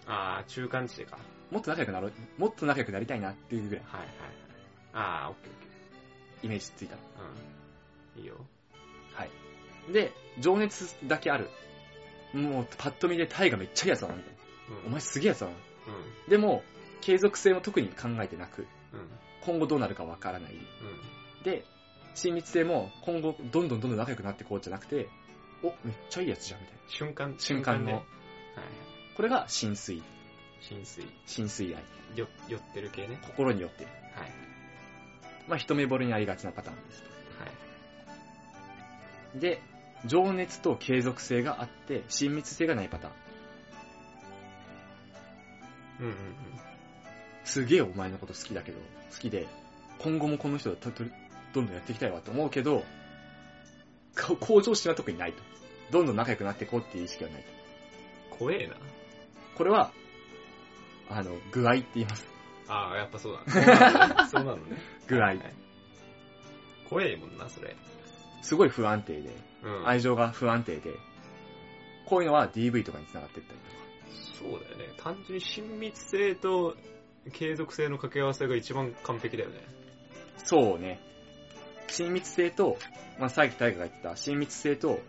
Speaker 2: な。
Speaker 1: あー、中間地点か。
Speaker 2: もっと仲良くなろう、もっと仲良くなりたいなっていうぐらい、
Speaker 1: はいはいはい。あー、オッケーオッケ
Speaker 2: イメージついた。
Speaker 1: ー。うん。いいよ。
Speaker 2: はい。で、情熱だけある。もう、パッと見でタイがめっちゃいいやつだな、みたいな。
Speaker 1: うん。
Speaker 2: お前すげえやつだな。
Speaker 1: うん。
Speaker 2: でも、継続性も特に考えてなく、
Speaker 1: うん。
Speaker 2: 今後どうなるかわからない。
Speaker 1: うん。
Speaker 2: で、親密性も今後どんどんどんどん仲良くなっていこうじゃなくて、お、めっちゃいいやつじゃん、みたいな。
Speaker 1: 瞬間、
Speaker 2: 瞬間の
Speaker 1: ね。はい。
Speaker 2: これが浸水。
Speaker 1: 浸水。
Speaker 2: 浸水愛。
Speaker 1: よ、寄ってる系ね。
Speaker 2: 心によってる。
Speaker 1: はい。
Speaker 2: まあ、一目惚れにありがちなパターンです
Speaker 1: はい。
Speaker 2: と。で、情熱と継続性があって、親密性がないパターン。
Speaker 1: うんうん
Speaker 2: すげえお前のこと好きだけど、好きで、今後もこの人とどんどんやっていきたいわと思うけど、こ向上心は特にないと。どんどん仲良くなっていこうっていう意識はないと。
Speaker 1: うん。怖えな。
Speaker 2: これは、あの、具合って言います。
Speaker 1: ああ、やっぱそうだね。そうなのね。
Speaker 2: 具合
Speaker 1: はい。怖えもんな、それ。
Speaker 2: すごい不安定で、
Speaker 1: うん。
Speaker 2: 愛情が不安定で、こういうのは DV とかに繋がっていったりとか。
Speaker 1: そうだよね。単純に親密性と継続性の掛け合わせが一番完璧だよね。
Speaker 2: そうね。親密性と、まあ、さっき大河が言ってた親密性と、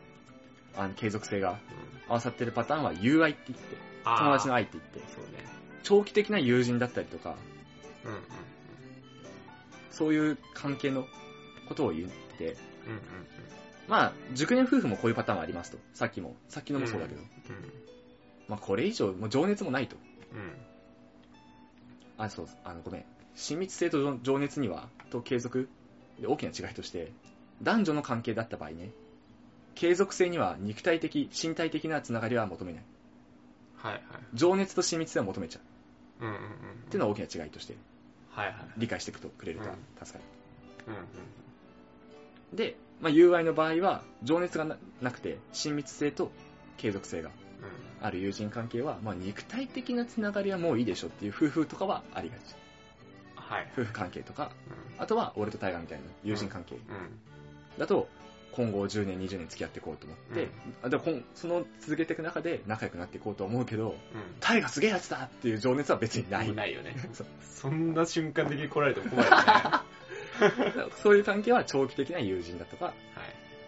Speaker 2: あの、継続性が
Speaker 1: うん。
Speaker 2: 合わさってるパターンは友愛って言って、友達の愛って言って、
Speaker 1: そうね。
Speaker 2: 長期的な友人だったりとか、
Speaker 1: うんうん
Speaker 2: そういう関係のことを言って、
Speaker 1: うん。うん
Speaker 2: まあ、熟年夫婦もこういうパターンはありますと。さっきも、さっきのもそうだけど。
Speaker 1: うん
Speaker 2: まあ、これ以上、もう情熱もないと。
Speaker 1: うん。うん。
Speaker 2: あ、そう、あの、ごめん。親密性と情熱には、と継続で大きな違いとして、男女の関係だった場合ね、継続性には肉体的、身体的なつながりは求めない。
Speaker 1: はいはい。
Speaker 2: 情熱と親密性は求めちゃう。
Speaker 1: うんうんうん。
Speaker 2: っていうのは大きな違いとして、
Speaker 1: はいはい。
Speaker 2: 理解していくとくれると助かる。
Speaker 1: うんうん
Speaker 2: で、まあ、友愛の場合は、情熱がななくて、親密性と継続性が
Speaker 1: うん。
Speaker 2: ある友人関係は、まあ、肉体的なつながりはもういいでしょっていう夫婦とかはありがち。
Speaker 1: はい。
Speaker 2: 夫婦関係とか、
Speaker 1: う
Speaker 2: あとは俺とタイガーみたいな友人関係
Speaker 1: ん。うん。
Speaker 2: だと、今後10年、20年付き合っていこうと思って、あでこんその続けていく中で仲良くなっていこうと思うけど、
Speaker 1: うん。
Speaker 2: タイガーすげえやつだっていう情熱は別にない。
Speaker 1: ないよね。
Speaker 2: そ
Speaker 1: んな瞬間的に来られても困るよね。は
Speaker 2: そういう関係は長期的な友人だとか、
Speaker 1: い。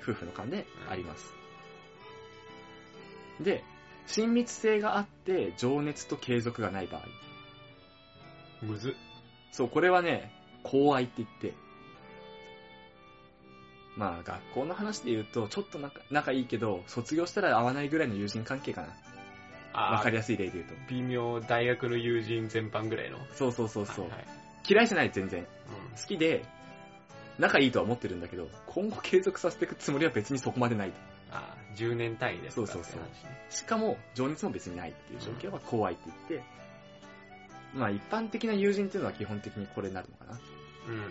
Speaker 2: 夫婦の間であります。で、親密性があって、情熱と継続がない場合。
Speaker 1: むずっ。
Speaker 2: そう、これはね、公愛って言って、まあ、学校の話で言うと、ちょっと仲仲いいけど、卒業したら会わないぐらいの友人関係かな。わ
Speaker 1: あ
Speaker 2: かりやすい例で言うと。
Speaker 1: 微妙、大学の友人全般ぐらいの。
Speaker 2: そうそうそうそう。
Speaker 1: はいはい
Speaker 2: 嫌いじゃない、全然。
Speaker 1: うん
Speaker 2: 好きで、仲いいとは思ってるんだけど、今後継続させていくつもりは別にそこまでない。
Speaker 1: ああ、10年単位です
Speaker 2: そうそうそうしかも、情熱も別にないっていう状況は公愛って言って、まあ一般的な友人っていうのは基本的にこれになるのかな。
Speaker 1: うんうんうん。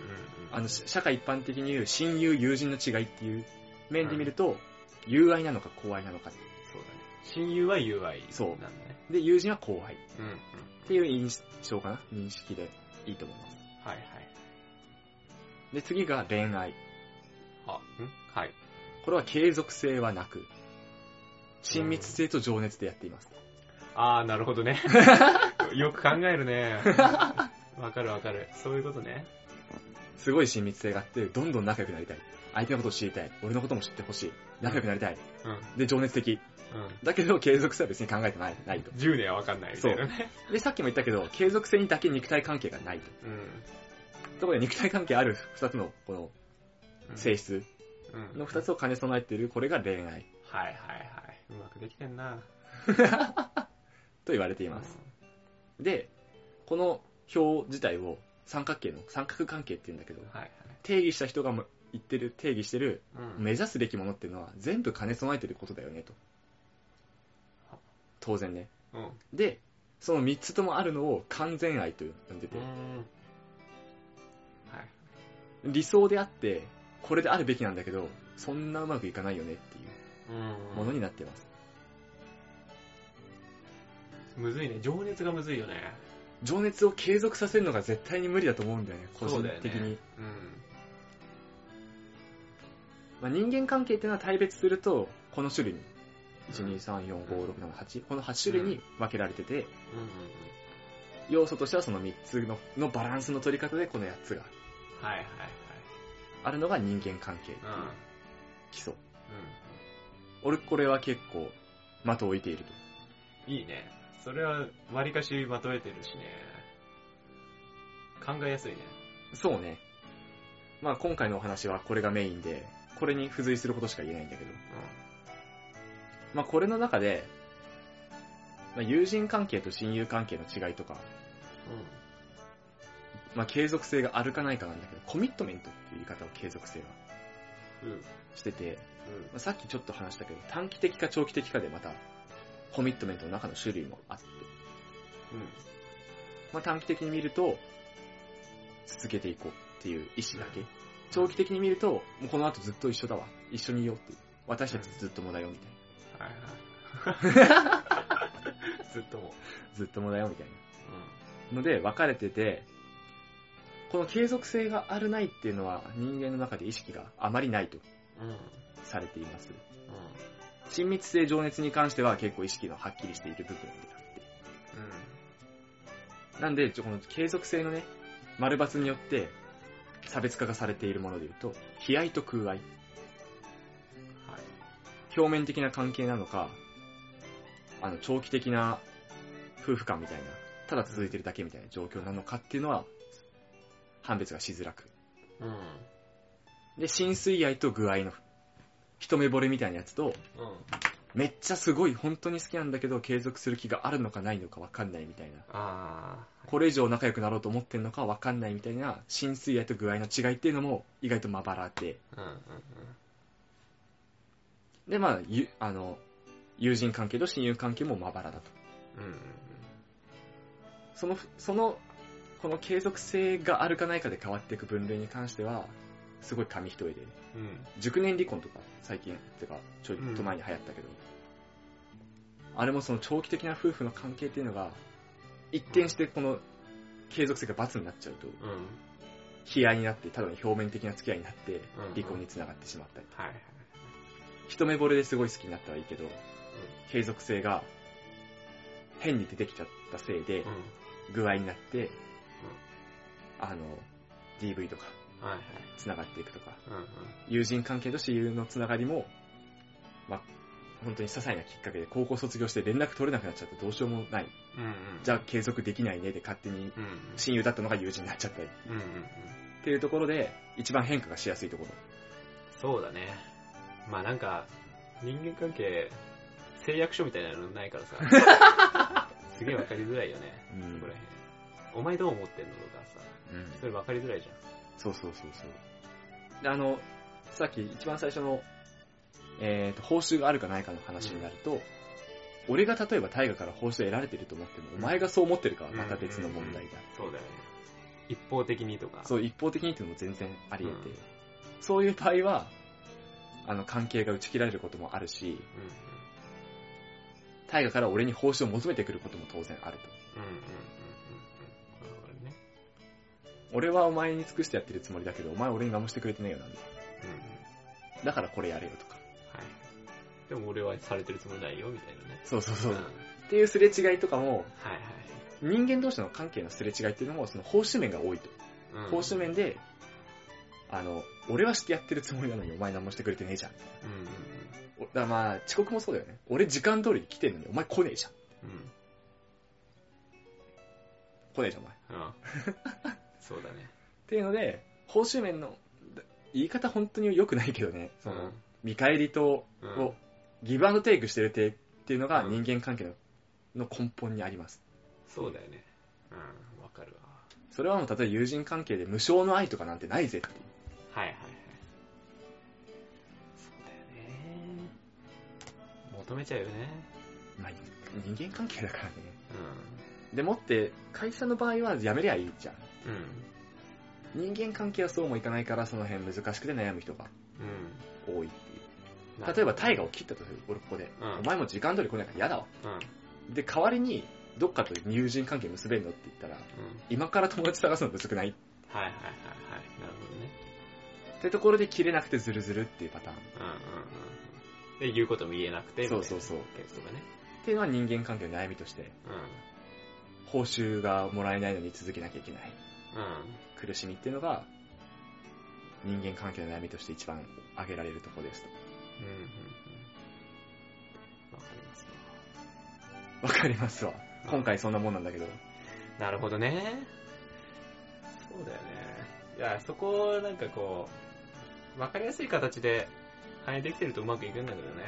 Speaker 2: あの、し社会一般的に言う親友、友人の違いっていう面で見ると、友愛なのか公愛なのか。
Speaker 1: そうだね。親友は友愛
Speaker 2: そう
Speaker 1: なんだね。
Speaker 2: で、友人は後輩っ
Speaker 1: うんうん。
Speaker 2: ていう印象かな認識でいいと思います。
Speaker 1: はいはい。
Speaker 2: で、次が恋愛。
Speaker 1: あ、ん？はい。
Speaker 2: これは継続性はなく、親密性と情熱でやっています。
Speaker 1: ああ、なるほどね。よく考えるね。わかるわかる。そういうことね。
Speaker 2: すごい親密性があって、どんどん仲良くなりたい。相手のことを知りたい。俺のことも知ってほしい。仲良くなりたい。
Speaker 1: うん。うん。
Speaker 2: で、情熱的。だけど、継続性は別に考えてないないと。
Speaker 1: 10年はわかんないみたいなね。
Speaker 2: で、さっきも言ったけど、継続性にだけ肉体関係がないと。
Speaker 1: うん。
Speaker 2: ところで肉体関係ある二つの、この、
Speaker 1: うん
Speaker 2: 性質
Speaker 1: うん
Speaker 2: の二つを兼ね備えている、これが恋愛
Speaker 1: はいはいはい。うまくできてんな。
Speaker 2: と言われています。で、この表自体を三角形の三角関係って言うんだけど、
Speaker 1: はいはい。
Speaker 2: 定義した人が言ってる、定義してる、
Speaker 1: うん。
Speaker 2: 目指すべきものっていうのは全部兼ね備えてることだよねと。当然ね。
Speaker 1: うん。
Speaker 2: で、その三つともあるのを完全愛と呼んでて。理想であって、これであるべきなんだけど、そんなうまくいかないよねっていう
Speaker 1: うん。
Speaker 2: ものになってます。
Speaker 1: むずいね。情熱がむずいよね。
Speaker 2: 情熱を継続させるのが絶対に無理だと思うんだよね、個人
Speaker 1: そうだよね
Speaker 2: 的に。
Speaker 1: うん。
Speaker 2: まあ、人間関係っていうのは大別すると、この種類に、1、2、3、4、5、6、7、8、この8種類に分けられてて、
Speaker 1: うんうん
Speaker 2: 要素としてはその3つののバランスの取り方でこの8つが
Speaker 1: うん。はいはいはい。
Speaker 2: あるのが人間関係っていう
Speaker 1: うん。うん。
Speaker 2: 基礎。俺これは結構的を置いていると。
Speaker 1: いいね。それは、わりかしまとめてるしね。考えやすいね。
Speaker 2: そうね。まあ今回のお話はこれがメインで、これに付随することしか言えないんだけど、まあこれの中で、まあ、友人関係と親友関係の違いとか、
Speaker 1: うん。うん。
Speaker 2: まあ継続性があるかないかなんだけど、コミットメントっていう言い方を継続性は
Speaker 1: うん。うん。
Speaker 2: してて、まあ、さっきちょっと話したけど、短期的か長期的かでまた、コミットメントの中の種類もあって、まあ、短期的に見ると、続けていこうっていう意思だけ。長期的に見ると、もうこの後ずっと一緒だわ。一緒にいようっていう。私たちずっともだよみたい
Speaker 1: はいはい。ずっとも。
Speaker 2: な。ずっともだよみたい
Speaker 1: う
Speaker 2: な。ので、分かれてて、この継続性があるないっていうのは人間の中で意識があまりないと
Speaker 1: ん。うん。
Speaker 2: されています。
Speaker 1: う
Speaker 2: 親密性、情熱に関しては結構意識がはっきりしている部分であって。なんで、ちょこの継続性のね、丸抜によって差別化がされているもので言うと、悲哀と空愛。
Speaker 1: ん。はい。
Speaker 2: 表面的な関係なのか、あの、長期的な夫婦間みたいな、ただ続いてるだけみたいな状況なのかっていうのは、判別がしづらく。
Speaker 1: うん。
Speaker 2: で、浸水愛と具合の、一目惚れみたいなやつと、
Speaker 1: うん。
Speaker 2: めっちゃすごい本当に好きなんだけど継続する気があるのかないのかわかんないみたいな。
Speaker 1: あ
Speaker 2: これ以上仲良くなろうと思ってんのかわかんないみたいな、浸水愛と具合の違いっていうのも意外とまばらで、
Speaker 1: あ。うんうん
Speaker 2: で、まあ、ゆあの、友人関係と親友関係もまばらだと。
Speaker 1: うん。うん
Speaker 2: その、その、この継続性があるかないかで変わっていく分類に関しては、すごい紙一重で、
Speaker 1: うん。うん。
Speaker 2: 熟年離婚とか最近、てか、ちょいと前に流行ったけど、あれもその長期的な夫婦の関係っていうのが、一転してこの継続性が罰になっちゃうと、
Speaker 1: うん。
Speaker 2: 悲哀になって、ただの表面的な付き合いになって
Speaker 1: うん、
Speaker 2: 離婚につながってしまったり。
Speaker 1: はいはい。
Speaker 2: 一目惚れですごい好きになったはいいけど、継続性が変に出てきちゃったせいで
Speaker 1: う、ん。
Speaker 2: 具合になって、あの、DV とか、
Speaker 1: うん。はいはい。
Speaker 2: 繋がっていくとか、
Speaker 1: うんうん。
Speaker 2: 友人関係と親友のつながりも、まあ、本当に些細なきっかけで高校卒業して連絡取れなくなっちゃってどうしようもない。
Speaker 1: うんうん。
Speaker 2: じゃあ継続できないねで勝手に。親友だったのが友人になっちゃったり。
Speaker 1: うんうんうん。
Speaker 2: っていうところで、一番変化がしやすいところ。
Speaker 1: そうだね。まあなんか、人間関係、誓約書みたいなのないからさ、すげえわかりづらいよね。
Speaker 2: うん
Speaker 1: ここら辺。お前どう思ってんのとかさ、
Speaker 2: うん
Speaker 1: それわかりづらいじゃん。
Speaker 2: そうそうそうそう。で、あの、さっき一番最初の、えっ、と、報酬があるかないかの話になると、俺が例えば大河から報酬得られてると思っても、お前がそう思ってるかはまた別の問題だ。
Speaker 1: そうだよね。一方的にとか。
Speaker 2: そう、一方的にっていうのも全然あり得て、
Speaker 1: うん
Speaker 2: そういう場合は、あの、関係が打ち切られることもあるし、
Speaker 1: うんうん。
Speaker 2: 大河から俺に報酬を求めてくることも当然あると。
Speaker 1: うんうんうん
Speaker 2: 俺はお前に尽くしてやってるつもりだけど、お前俺に何もしてくれてねえよなんだ。
Speaker 1: うんうん。
Speaker 2: だからこれやれよとか。
Speaker 1: はい。でも俺はされてるつもりないよ、みたいなね。
Speaker 2: そうそうそう。
Speaker 1: んはい
Speaker 2: っていうすれ違いとかも、
Speaker 1: はい。
Speaker 2: 人間同士の関係のすれ違いっていうのも、その報酬面が多いと。
Speaker 1: うん
Speaker 2: 報酬面で、あの、俺はしてやってるつもりなのにお前何もしてくれてねえじゃん。
Speaker 1: うんうん
Speaker 2: おだからまあ、遅刻もそうだよね。俺時間通りに来てんのにお前来ねえじゃん。
Speaker 1: うん。うん。
Speaker 2: 来ねえじゃんお前。っ
Speaker 1: うん。そうだね。
Speaker 2: ていうので、報酬面の、言い方本当に良くないけどね、その、見返りと、
Speaker 1: うん。
Speaker 2: を、ギブアンドテイクしてる手っていうのが
Speaker 1: うん
Speaker 2: 人間関係のの根本にあります。
Speaker 1: そうだよね。うん。わかるわ。
Speaker 2: それはもう例えば友人関係で無償の愛とかなんてないぜっていう。
Speaker 1: はいはいはい。そうだよね。求めちゃうよね。
Speaker 2: まあ、人間関係だからね。
Speaker 1: う
Speaker 2: でもって、会社の場合はやめりゃいいじゃん。
Speaker 1: ん。
Speaker 2: 人間関係はそうもいかないからその辺難しくて悩む人が
Speaker 1: うん。
Speaker 2: 多いっていう。
Speaker 1: うん。
Speaker 2: 例えば大河を切ったとする、俺ここで。
Speaker 1: うん
Speaker 2: お前も時間通り来ないから嫌だわ。
Speaker 1: うん。
Speaker 2: で、代わりに、どっかと友人関係結べんのって言ったら、
Speaker 1: うん。
Speaker 2: 今から友達探すのむずくない？っ
Speaker 1: はいはいはいはい。なるほどね。
Speaker 2: てところで切れなくてズルズルっていうパターン。っ
Speaker 1: うんうんうんうん。で、言うことも言えなくて、
Speaker 2: そうそうそう
Speaker 1: ケースとかね。
Speaker 2: ていうのは人間関係の悩みとして、
Speaker 1: う
Speaker 2: 報酬がもらえないのに続けなきゃいけない。
Speaker 1: ん。うん。
Speaker 2: 苦しみっていうのが、人間関係の悩みとして一番挙げられるところですと。
Speaker 1: うんうんうん。わかりますわ。
Speaker 2: わかりますわ。今回そんなもんなんだけど。
Speaker 1: なるほどね。そうだよね。いや、そこをなんかこう、わかりやすい形で反映できてるとうまくいくんだけどね。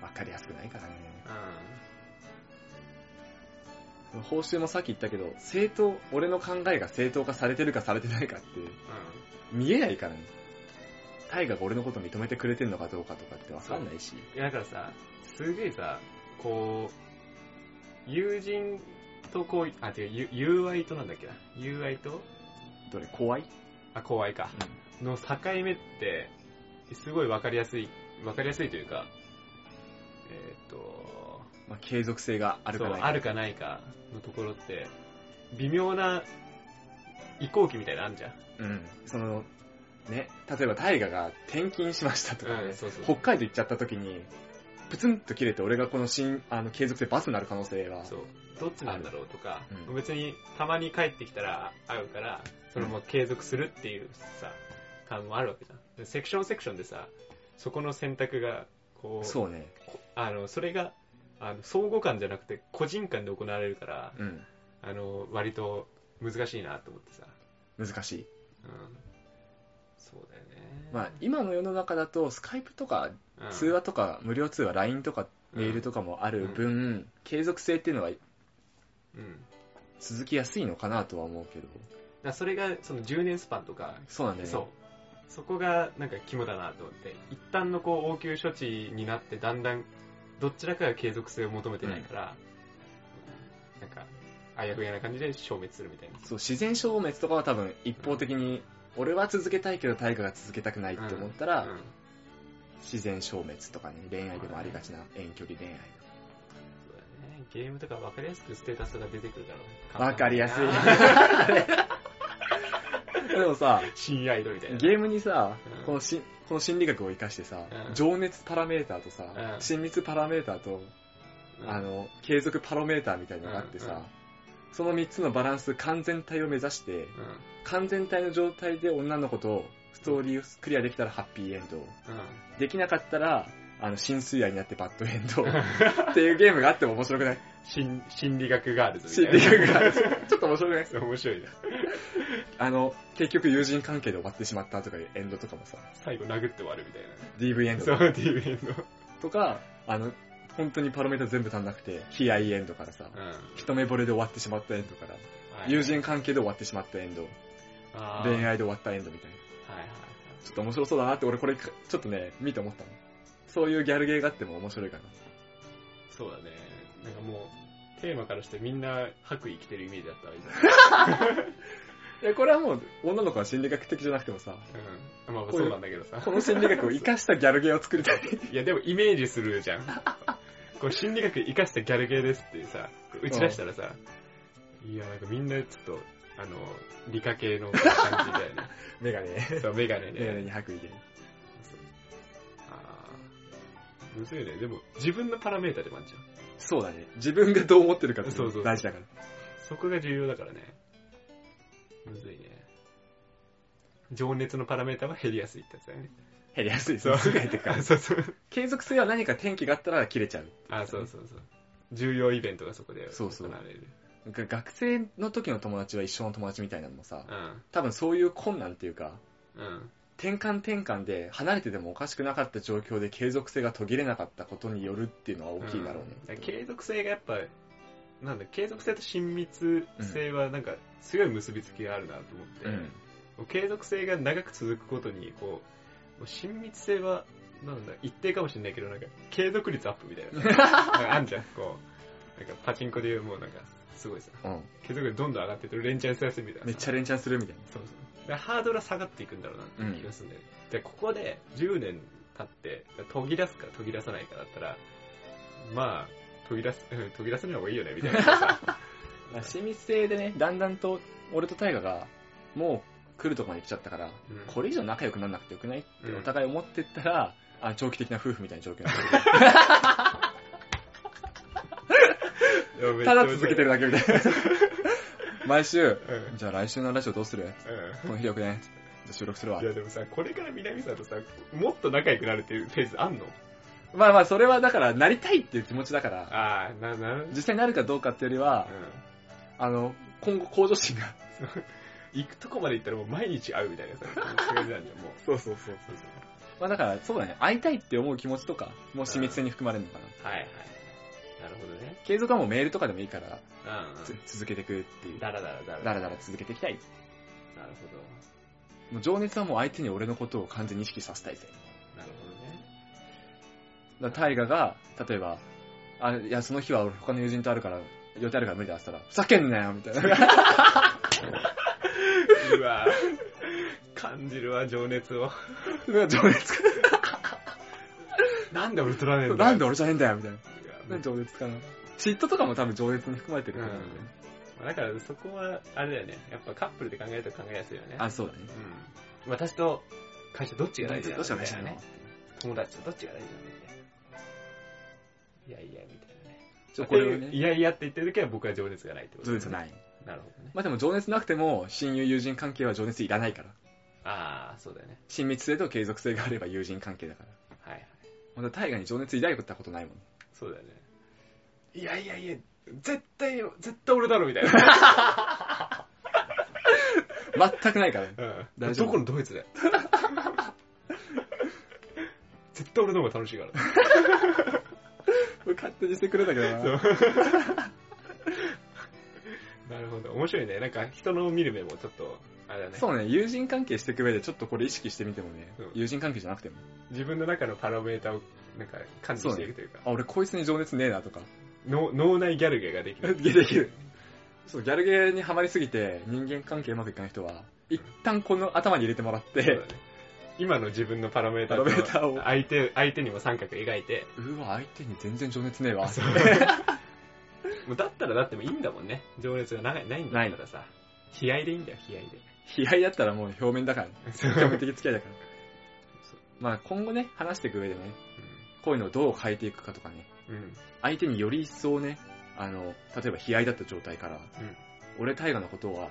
Speaker 2: わかりやすくないからね。
Speaker 1: う
Speaker 2: 報酬もさっき言ったけど、正当、俺の考えが正当化されてるかされてないかって、
Speaker 1: ん。うん。
Speaker 2: 見えないからね。タイガが俺のこと認めてくれてんのかどうかとかってわかんないし。
Speaker 1: いや、だからさ、すげえさ、こう、友人とこう、あ、違う、友友愛となんだっけな？友愛と、
Speaker 2: どれ？怖い？
Speaker 1: あ、公愛か。の境目って、すごいわかりやすい、わかりやすいというか、えーっと、
Speaker 2: まあ、継続性があるかない
Speaker 1: そうあるかないかのところって、微妙な移行期みたいなのあんじゃん。
Speaker 2: うん。その、ね、例えばタイガが転勤しましたとかね、
Speaker 1: うんそうそう
Speaker 2: 北海道行っちゃった時に、プツンと切れて俺がこの新、あの、継続性バスになる可能性は、
Speaker 1: そう。どっちなんだろうとか、
Speaker 2: うん
Speaker 1: 別にたまに帰ってきたら会うから、それも継続するっていうさ、感もあるわけじゃんで。セクションセクションでさ、そこの選択が、こう、
Speaker 2: そうね。
Speaker 1: こあの、それが、あの、相互間じゃなくて個人間で行われるから、
Speaker 2: うん。
Speaker 1: あの、割と難しいなと思ってさ。
Speaker 2: 難しい。
Speaker 1: うん。そうだよね。
Speaker 2: まあ、今の世の中だと、スカイプとか、
Speaker 1: うん
Speaker 2: 通話とか、無料通話、LINE とか、メールとかもある分、継続性っていうのは
Speaker 1: うん。
Speaker 2: 続きやすいのかなとは思うけど。
Speaker 1: だそれが、その10年スパンとか、
Speaker 2: そうなんだよね。
Speaker 1: そう。そこがなんか肝だなと思って、一旦のこう応急処置になってだんだんどちらかが継続性を求めてないから、なんか、あやふやな感じで消滅するみたいな。
Speaker 2: そう、自然消滅とかは多分一方的に、俺は続けたいけど大河が続けたくないって思ったら、
Speaker 1: うん。
Speaker 2: 自然消滅とかね、恋愛でもありがちな遠距離恋愛。
Speaker 1: そうだね。ゲームとか分かりやすくステータスが出てくるだろうね。
Speaker 2: わかりやすい
Speaker 1: 簡
Speaker 2: でもさ、
Speaker 1: 単な新アイドルみたいな。
Speaker 2: ゲームにさ
Speaker 1: うん、
Speaker 2: このしこの心理学を活かしてさ、
Speaker 1: うん。
Speaker 2: 情熱パラメーターとさ、
Speaker 1: うん。
Speaker 2: 親密パラメーターと、
Speaker 1: うん。
Speaker 2: あの、継続パロメーターみたいなのがあってさ、その3つのバランス完全体を目指して、
Speaker 1: う
Speaker 2: 完全体の状態で女の子とストーリーをクリアできたらハッピーエンド。できなかったら、あの、浸水愛になってバッドエンド。っていうゲームがあっても面白くない？
Speaker 1: 心心理学ガールズ
Speaker 2: 心
Speaker 1: みたいな。
Speaker 2: 理学がある。ちょっと面白くない
Speaker 1: 面白いな。
Speaker 2: あの、結局友人関係で終わってしまったとかいうエンドとかもさ、
Speaker 1: 最後殴って終わるみたい
Speaker 2: DV エン
Speaker 1: な。
Speaker 2: ド
Speaker 1: そう、DV の。
Speaker 2: とか、あの、本当にパロメータ全部足んなくて、悲哀エンドからさ、
Speaker 1: うん。
Speaker 2: 一目惚れで終わってしまったエンドから、
Speaker 1: はい
Speaker 2: 友人関係で終わってしまったエンド、
Speaker 1: あー
Speaker 2: 恋愛で終わったエンドみたいな。
Speaker 1: はいはい
Speaker 2: ちょっと面白そうだなって俺これちょっとね、見て思ったの。そういうギャルゲーがあっても面白いかな。
Speaker 1: そうだね。なんかもう、テーマからしてみんな白衣着てるイメージだったわ、今。
Speaker 2: いや、これはもう女の子は心理学的じゃなくてもさ、
Speaker 1: うん。まあまあそうなんだけどさ。
Speaker 2: この心理学を活かしたギャルゲーを作りたい。
Speaker 1: いやでもイメージするじゃん。こう心理学活かしたギャルゲーですってさ、打ち出したらさ、いやなんかみんなちょっと、あの、理科系の感じだよね。
Speaker 2: メガネ。
Speaker 1: そう、メガネ
Speaker 2: メガネ
Speaker 1: ね。
Speaker 2: に白衣で。
Speaker 1: あーむずいね。でも自分のパラメータでもあるじゃん。
Speaker 2: そうだね。自分がどう思ってるかって
Speaker 1: そうそう
Speaker 2: 大事だから。
Speaker 1: そこが重要だからね。むずいね。情熱のパラメータは減りやすいってやつだよね。
Speaker 2: 減りやすい。
Speaker 1: そう
Speaker 2: すぐ減ってくから
Speaker 1: あ。そうそう。
Speaker 2: 継続性は何か転機があったら切れちゃう。
Speaker 1: あ、そうそうそう。重要イベントがそこで
Speaker 2: そうそう
Speaker 1: 行われる。
Speaker 2: なんか学生の時の友達は一生の友達みたいなのもさ、
Speaker 1: うん。
Speaker 2: 多分そういう困難っていうか、
Speaker 1: うん。
Speaker 2: 転換転換で離れててもおかしくなかった状況で継続性が途切れなかったことによるっていうのは大きいだろうね。
Speaker 1: んだから継続性がやっぱ、なんだ、継続性と親密性はなんか強い結びつきがあるなと思って、
Speaker 2: うん。
Speaker 1: 継続性が長く続くことに、こう、親密性は、なんだ、一定かもしれないけど、なんか、継続率アップみたいな。なあんじゃん、こう、なんかパチンコでいうもうなんか、すごいさ、
Speaker 2: うん。
Speaker 1: 継続率どんどん上がってって、連チャンすいみたいなさ。
Speaker 2: めっちゃ連チャンするみたいな。
Speaker 1: そうそう。ハードルは下がっていくんだろうなって気がするんだよね。で、ここで10年経って、途切らすか途切らさないかだったら、まあ、途切らす、う ん途切らさない方がいいよね、みたいなさ。
Speaker 2: まあ親密性でね、だんだんと俺とタイガが、もう来るとこまで来ちゃったから、
Speaker 1: うん
Speaker 2: これ以上仲良くならなくてよくないって
Speaker 1: うん
Speaker 2: お互い思ってったら、あ長期的な夫婦みたいな状況になってる ただ続けてるだけみたいな。毎週、
Speaker 1: うん。
Speaker 2: じゃあ来週のラジオどうする？
Speaker 1: う
Speaker 2: この日よくね。じゃあ収録するわ
Speaker 1: ん。い。や、でもさ、これから南さんとさ、もっと仲良くなるっていうフェーズあんの？
Speaker 2: まあまあ、それはだから、なりたいっていう気持ちだから、
Speaker 1: ああ、な、な、うん。
Speaker 2: 実際になるかどうかっていうよりは、あの、今後向上心が。
Speaker 1: 行くとこまで行ったらもう毎日会うみたいなさ、感じなんじゃん、もう。
Speaker 2: そうそうそうそう。まあだから、そうだね、会いたいって思う気持ちとか、もう親密性に含まれるのかな。
Speaker 1: はいはい。ほどね。
Speaker 2: 継続はもうメールとかでもいいから、
Speaker 1: うん、
Speaker 2: つ続けていくっていう。
Speaker 1: だらだらだら。
Speaker 2: だらだら続けていきたい。
Speaker 1: なるほど。
Speaker 2: もう情熱はもう相手に俺のことを完全に意識させたいぜ。
Speaker 1: なるほどね。
Speaker 2: だから大河が、例えば、あ、いや、その日は俺他の友人とあるから、予定あるから無理だって言ったら、ふざけんなよみたいな。
Speaker 1: うわ感じるわ、情熱を。
Speaker 2: 情熱か。
Speaker 1: なんでウルトラネンだ
Speaker 2: なんで俺じゃねえんだよみたいな。情熱かな。嫉妬とかも多分情熱に含まれてると思うんだ
Speaker 1: からそこは、あれだよね。やっぱカップルで考えると考えやすいよね。
Speaker 2: あ、そうだね。
Speaker 1: うん。私と会社どっちが大事なの
Speaker 2: どうしたら大事なの
Speaker 1: みたいね。友達とどっちが大事なのみたいやいや、みたいなね。
Speaker 2: ちょ、これをね、
Speaker 1: いやいやって言ってる時は僕は情熱がないってことい。
Speaker 2: 情熱ない。
Speaker 1: なるほどね。
Speaker 2: まあでも情熱なくても、親友友人関係は情熱いらないから。
Speaker 1: ああ、そうだよね。
Speaker 2: 親密性と継続性があれば友人関係だから。
Speaker 1: はいはい。
Speaker 2: まだ大河に情熱抱いたことないもん。
Speaker 1: そうだよね。いやいやいや、絶対、絶対俺だろみたいな。
Speaker 2: 全くないから。
Speaker 1: うん。
Speaker 2: 大丈夫
Speaker 1: どこのドイツだよ。絶対俺の方が楽しいから。
Speaker 2: 勝手にしてくれたけどな。
Speaker 1: なるほど。面白いね。なんか人の見る目もちょっと、あれだね。
Speaker 2: そうね、友人関係していく上でちょっとこれ意識してみてもね
Speaker 1: うん、
Speaker 2: 友人関係じゃなくても。
Speaker 1: 自分の中のパラメータを、なんか、感知していくというか、
Speaker 2: あ、俺こいつに情熱ねえなとか。
Speaker 1: 脳脳内ギャルゲーができる。
Speaker 2: できる。そう、ギャルゲーにはまりすぎて人間関係うまくいかない人は、一旦この頭に入れてもらって
Speaker 1: 今の自分のパラメータ
Speaker 2: パラメータを
Speaker 1: と相手、相手にも三角描いて、
Speaker 2: うわ、相手に全然情熱ねえわ。
Speaker 1: そう もうだったらだってもいいんだもんね。情熱がないないんだったらさ。悲哀でいいんだよ、悲哀で。
Speaker 2: 悲哀だったらもう表面だから、
Speaker 1: そう
Speaker 2: 表面的付き合いだから。まあ今後ね、話していく上でね、こういうのをどう変えていくかとかね、
Speaker 1: うん。うん。
Speaker 2: 相手により一層ね、あの、例えば悲哀だった状態から、俺大河のことは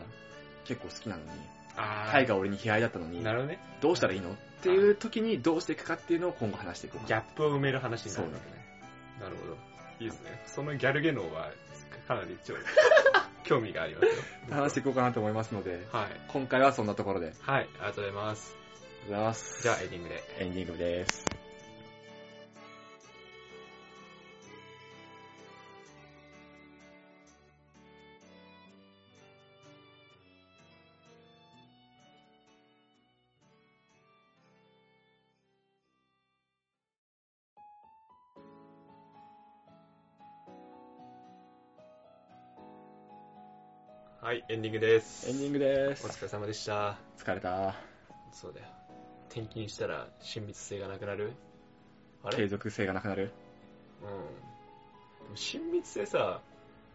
Speaker 2: 結構好きなのに、
Speaker 1: あ
Speaker 2: タイが俺に悲哀だったのに
Speaker 1: な、るほどね。
Speaker 2: どうしたらいいの？っていう時にどうしていくかっていうのを今後話していこう
Speaker 1: ギャップを埋める話になるわけね。なるほど。いいですね。そのギャルゲノーは、かなりちょ 興味がありますよ。
Speaker 2: 話していこうかなと思いますので、
Speaker 1: はい。
Speaker 2: 今回はそんなところで。あり
Speaker 1: はい、ありがとうございます。
Speaker 2: がとうございます。
Speaker 1: じゃあエンディングで。
Speaker 2: エンディングです。
Speaker 1: はい、エンディングです。
Speaker 2: エンディングです
Speaker 1: お。疲れ様でした。
Speaker 2: 疲れた。
Speaker 1: そうだよ。転勤したら親密性がなくなる？あれ？
Speaker 2: 継続性がなくなる？
Speaker 1: うん。親密性さ、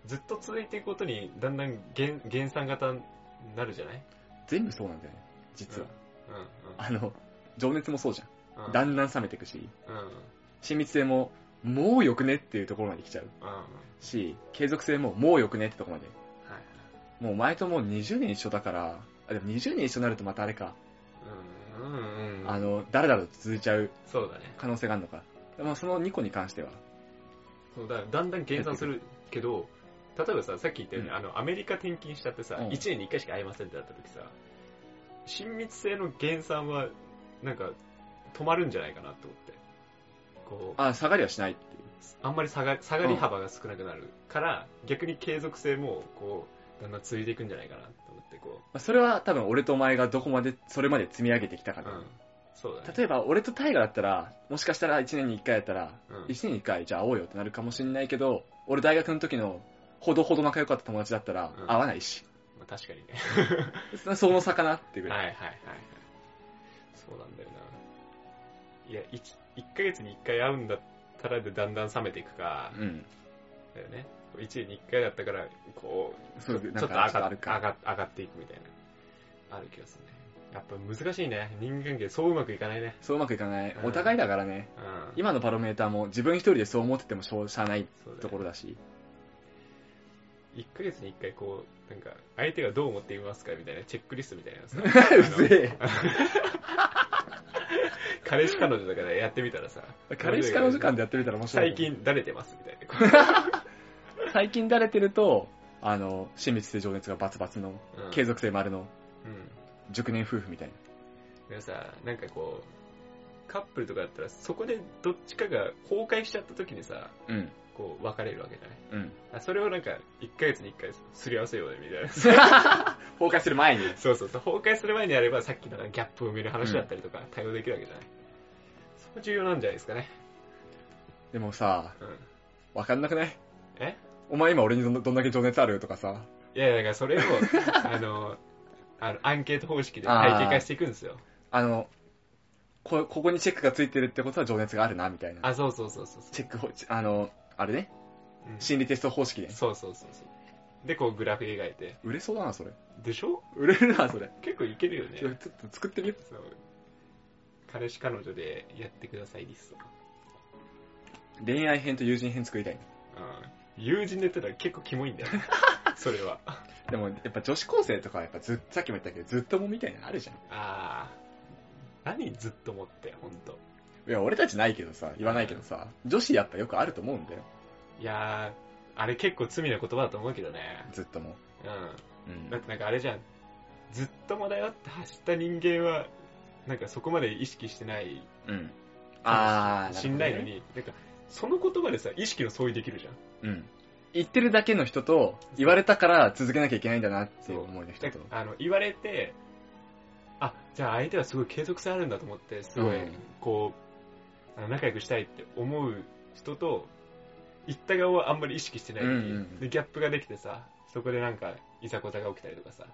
Speaker 1: ずっと続いていくことにだんだん減減産型になるじゃない？
Speaker 2: 全部そうなんだよね、実は。
Speaker 1: うん。
Speaker 2: あの、情熱もそうじゃ
Speaker 1: うん。うん。
Speaker 2: ん。だんだん冷めていくし、
Speaker 1: うん。うん。
Speaker 2: 親密性も、もうよくねっていうところまで来ちゃう
Speaker 1: うん。は
Speaker 2: し、継続性ももうよくねってところまで。
Speaker 1: い。
Speaker 2: もう前ともう20年一緒だから、あ、でも20年一緒になるとまたあれか、
Speaker 1: うん。うん。うん。
Speaker 2: あの、だらだらと続いちゃう
Speaker 1: そうだね。
Speaker 2: 可能性があるのか。でもその2個に関しては、
Speaker 1: そうだだんだん減産するけど、例えばさ、さっき言ったように、
Speaker 2: うん
Speaker 1: あの、アメリカ転勤しちゃってさ、
Speaker 2: うん
Speaker 1: 1年に1回しか会えませんってなった時さ、親密性の減産は、なんか、止まるんじゃないかなと思って。こう、
Speaker 2: あ、下がりはしないっていう。
Speaker 1: あんまり下が下がり幅が少なくなるから、逆に継続性も、こう、だんだん続いていくんじゃないかなと思って、こ
Speaker 2: まあそれは多分俺とお前がどこまで、それまで積み上げてきたか
Speaker 1: う、ん。そうだね。
Speaker 2: 例えば俺とタイガだったら、もしかしたら1年に1回やったら、
Speaker 1: うん
Speaker 2: 1年に1回じゃあ会おうよってなるかもしれないけど、俺大学の時のほどほど仲良かった友達だったら
Speaker 1: うん
Speaker 2: 会わないし、
Speaker 1: まあ、確かにね。
Speaker 2: その差かなっていうぐらい。
Speaker 1: はいはいはいはい。そうなんだよな。いや、1, 1ヶ月に1回会うんだったらでだんだん冷めていくか、
Speaker 2: うん。
Speaker 1: だよね。1年に1回だったから、こう、
Speaker 2: そう
Speaker 1: ちょっと上が上が上がっていくみたいな。ある気がするね。やっぱ難しいね。人間関係そううまくいかないね。
Speaker 2: そううまくいかない。
Speaker 1: うん
Speaker 2: お互いだからね。
Speaker 1: うん。
Speaker 2: 今のパロメーターも自分一人でそう思っててもしょうがない
Speaker 1: そうだよ
Speaker 2: ところだし。
Speaker 1: 1ヶ月に1回こう、なんか、相手がどう思っていますかみたいなチェックリストみたいな
Speaker 2: う
Speaker 1: さ。
Speaker 2: ぜ
Speaker 1: あの 彼氏彼女とかでやってみたらさ。
Speaker 2: え。彼氏彼女間でやってみたら面白い。
Speaker 1: 最。近だれてますみたいな。
Speaker 2: 最近だれてると、あの、親密性情熱がバツバツの、
Speaker 1: うん
Speaker 2: 継続性丸の、
Speaker 1: うん。
Speaker 2: 熟年夫婦みたいな。
Speaker 1: でもさ、なんかこう、カップルとかだったら、そこでどっちかが崩壊しちゃった時にさ、
Speaker 2: うん。
Speaker 1: こう、別れるわけじゃない？
Speaker 2: うん。
Speaker 1: あそれをなんか、1ヶ月に1回すり合わせようね、みたいな。
Speaker 2: 崩壊する前に。
Speaker 1: そうそうそう、崩壊する前にやれば、さっきのギャップを埋める話だったりとか、対応できるわけじゃない？そこ重要なんじゃないですかね。
Speaker 2: でもさ、
Speaker 1: うん。
Speaker 2: わかんなくない？
Speaker 1: え？
Speaker 2: お前今俺にどんだけ情熱ある？とかさ。
Speaker 1: いやいや、だからそれを、あの、あの、アンケート方式で体系化していくんですよ。
Speaker 2: あの、こ、ここにチェックがついてるってことは情熱があるな、みたいな。
Speaker 1: あ、そうそうそうそう。
Speaker 2: チェックほ、あの、あれね、
Speaker 1: うん
Speaker 2: 心理テスト方式で。
Speaker 1: そうそうそうそう。で、こうグラフ描いて。
Speaker 2: 売れそうだな、それ。
Speaker 1: でしょ？
Speaker 2: 売れるな、それ。
Speaker 1: 結構いけるよね
Speaker 2: ちょ。っと作ってみよ
Speaker 1: そう彼氏彼女でやってくださいリスト。
Speaker 2: う。恋愛編と友人編作りたい。
Speaker 1: うん。友人で言ったら結構キモいんだよね。それは。あ
Speaker 2: でも、やっぱ女子高生とかはやっぱずっさっきも言ったけど、ずっともみたいなのあるじゃん。
Speaker 1: あー。何ずっと持って、ほんと。
Speaker 2: いや、俺たちないけどさ、言わないけどさ、女子やっぱよくあると思うんだよ。
Speaker 1: いやー、あれ結構罪な言葉だと思うけどね。
Speaker 2: ずっとも。
Speaker 1: うん。
Speaker 2: うん
Speaker 1: だってなんかあれじゃん。ずっともだよって走った人間は、なんかそこまで意識してない
Speaker 2: うん。あー、
Speaker 1: しんないのに、なんか、その言葉でさ、意識の相違できるじゃん。
Speaker 2: うん。言ってるだけの人と、言われたから続けなきゃいけないんだなっていう思いの人と。
Speaker 1: あの、言われて、あ、じゃあ相手はすごい継続性あるんだと思って、すごい
Speaker 2: うん、
Speaker 1: こう、あの仲良くしたいって思う人と、言った側はあんまり意識してない
Speaker 2: うんうんうん
Speaker 1: で、ギャップができてさ、そこでなんか、いざこざが起きたりとかさ、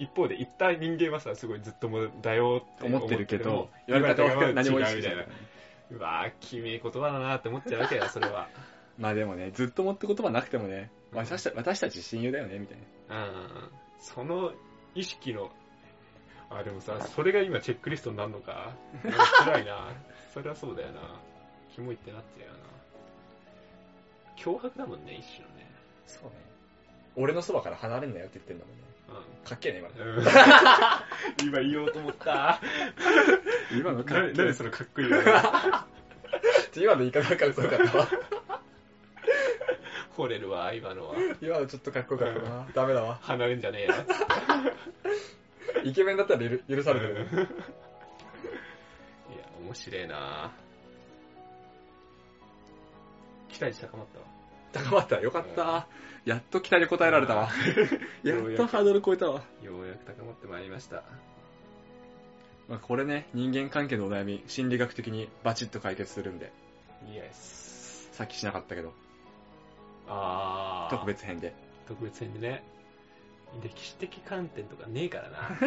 Speaker 1: 一方で言った人間はさ、すごいずっともだよって
Speaker 2: 思ってるけど
Speaker 1: も、
Speaker 2: 言われた側は何も意
Speaker 1: 違うみたいな
Speaker 2: 識してない。。
Speaker 1: うわぁ、きめえ言葉だなって思っちゃうわけだよ、それは。
Speaker 2: まあでもね、ずっともって言葉なくてもね、私た私たち親友だよね、みたいな。
Speaker 1: うんうんうん。その意識の、あ、でもさ、それが今チェックリストになるのか。辛いな。それはそうだよな。キモいってなっちゃうよな。脅迫だもんね、一種のね。
Speaker 2: そうね。俺のそばから離れんなよって言ってんだもんね。
Speaker 1: う
Speaker 2: かっけえね、今。
Speaker 1: うん今言おうと思った。
Speaker 2: 今のかっけえ
Speaker 1: ななんでそのかっこいいの
Speaker 2: 今の言い方がかっこよかったわ。
Speaker 1: 惚れるわ、今のは。
Speaker 2: 今のちょっとかっこよかったな。ダメだわ。
Speaker 1: 離れんじゃねえよ。
Speaker 2: イケメンだったら許許されてる。
Speaker 1: いや、面白いな期待値高まったわ。
Speaker 2: 高まった。よかった。やっと期待に応えられたわ。やっとハードル超えたわ。
Speaker 1: ようやく高まってまいりました。
Speaker 2: まあ、これね、人間関係のお悩み、心理学的にバチッと解決するんで、
Speaker 1: イエス。
Speaker 2: さっきしなかったけど、
Speaker 1: あー。
Speaker 2: 特。別編で。
Speaker 1: 特別編でね。歴史的観点とかねえからな。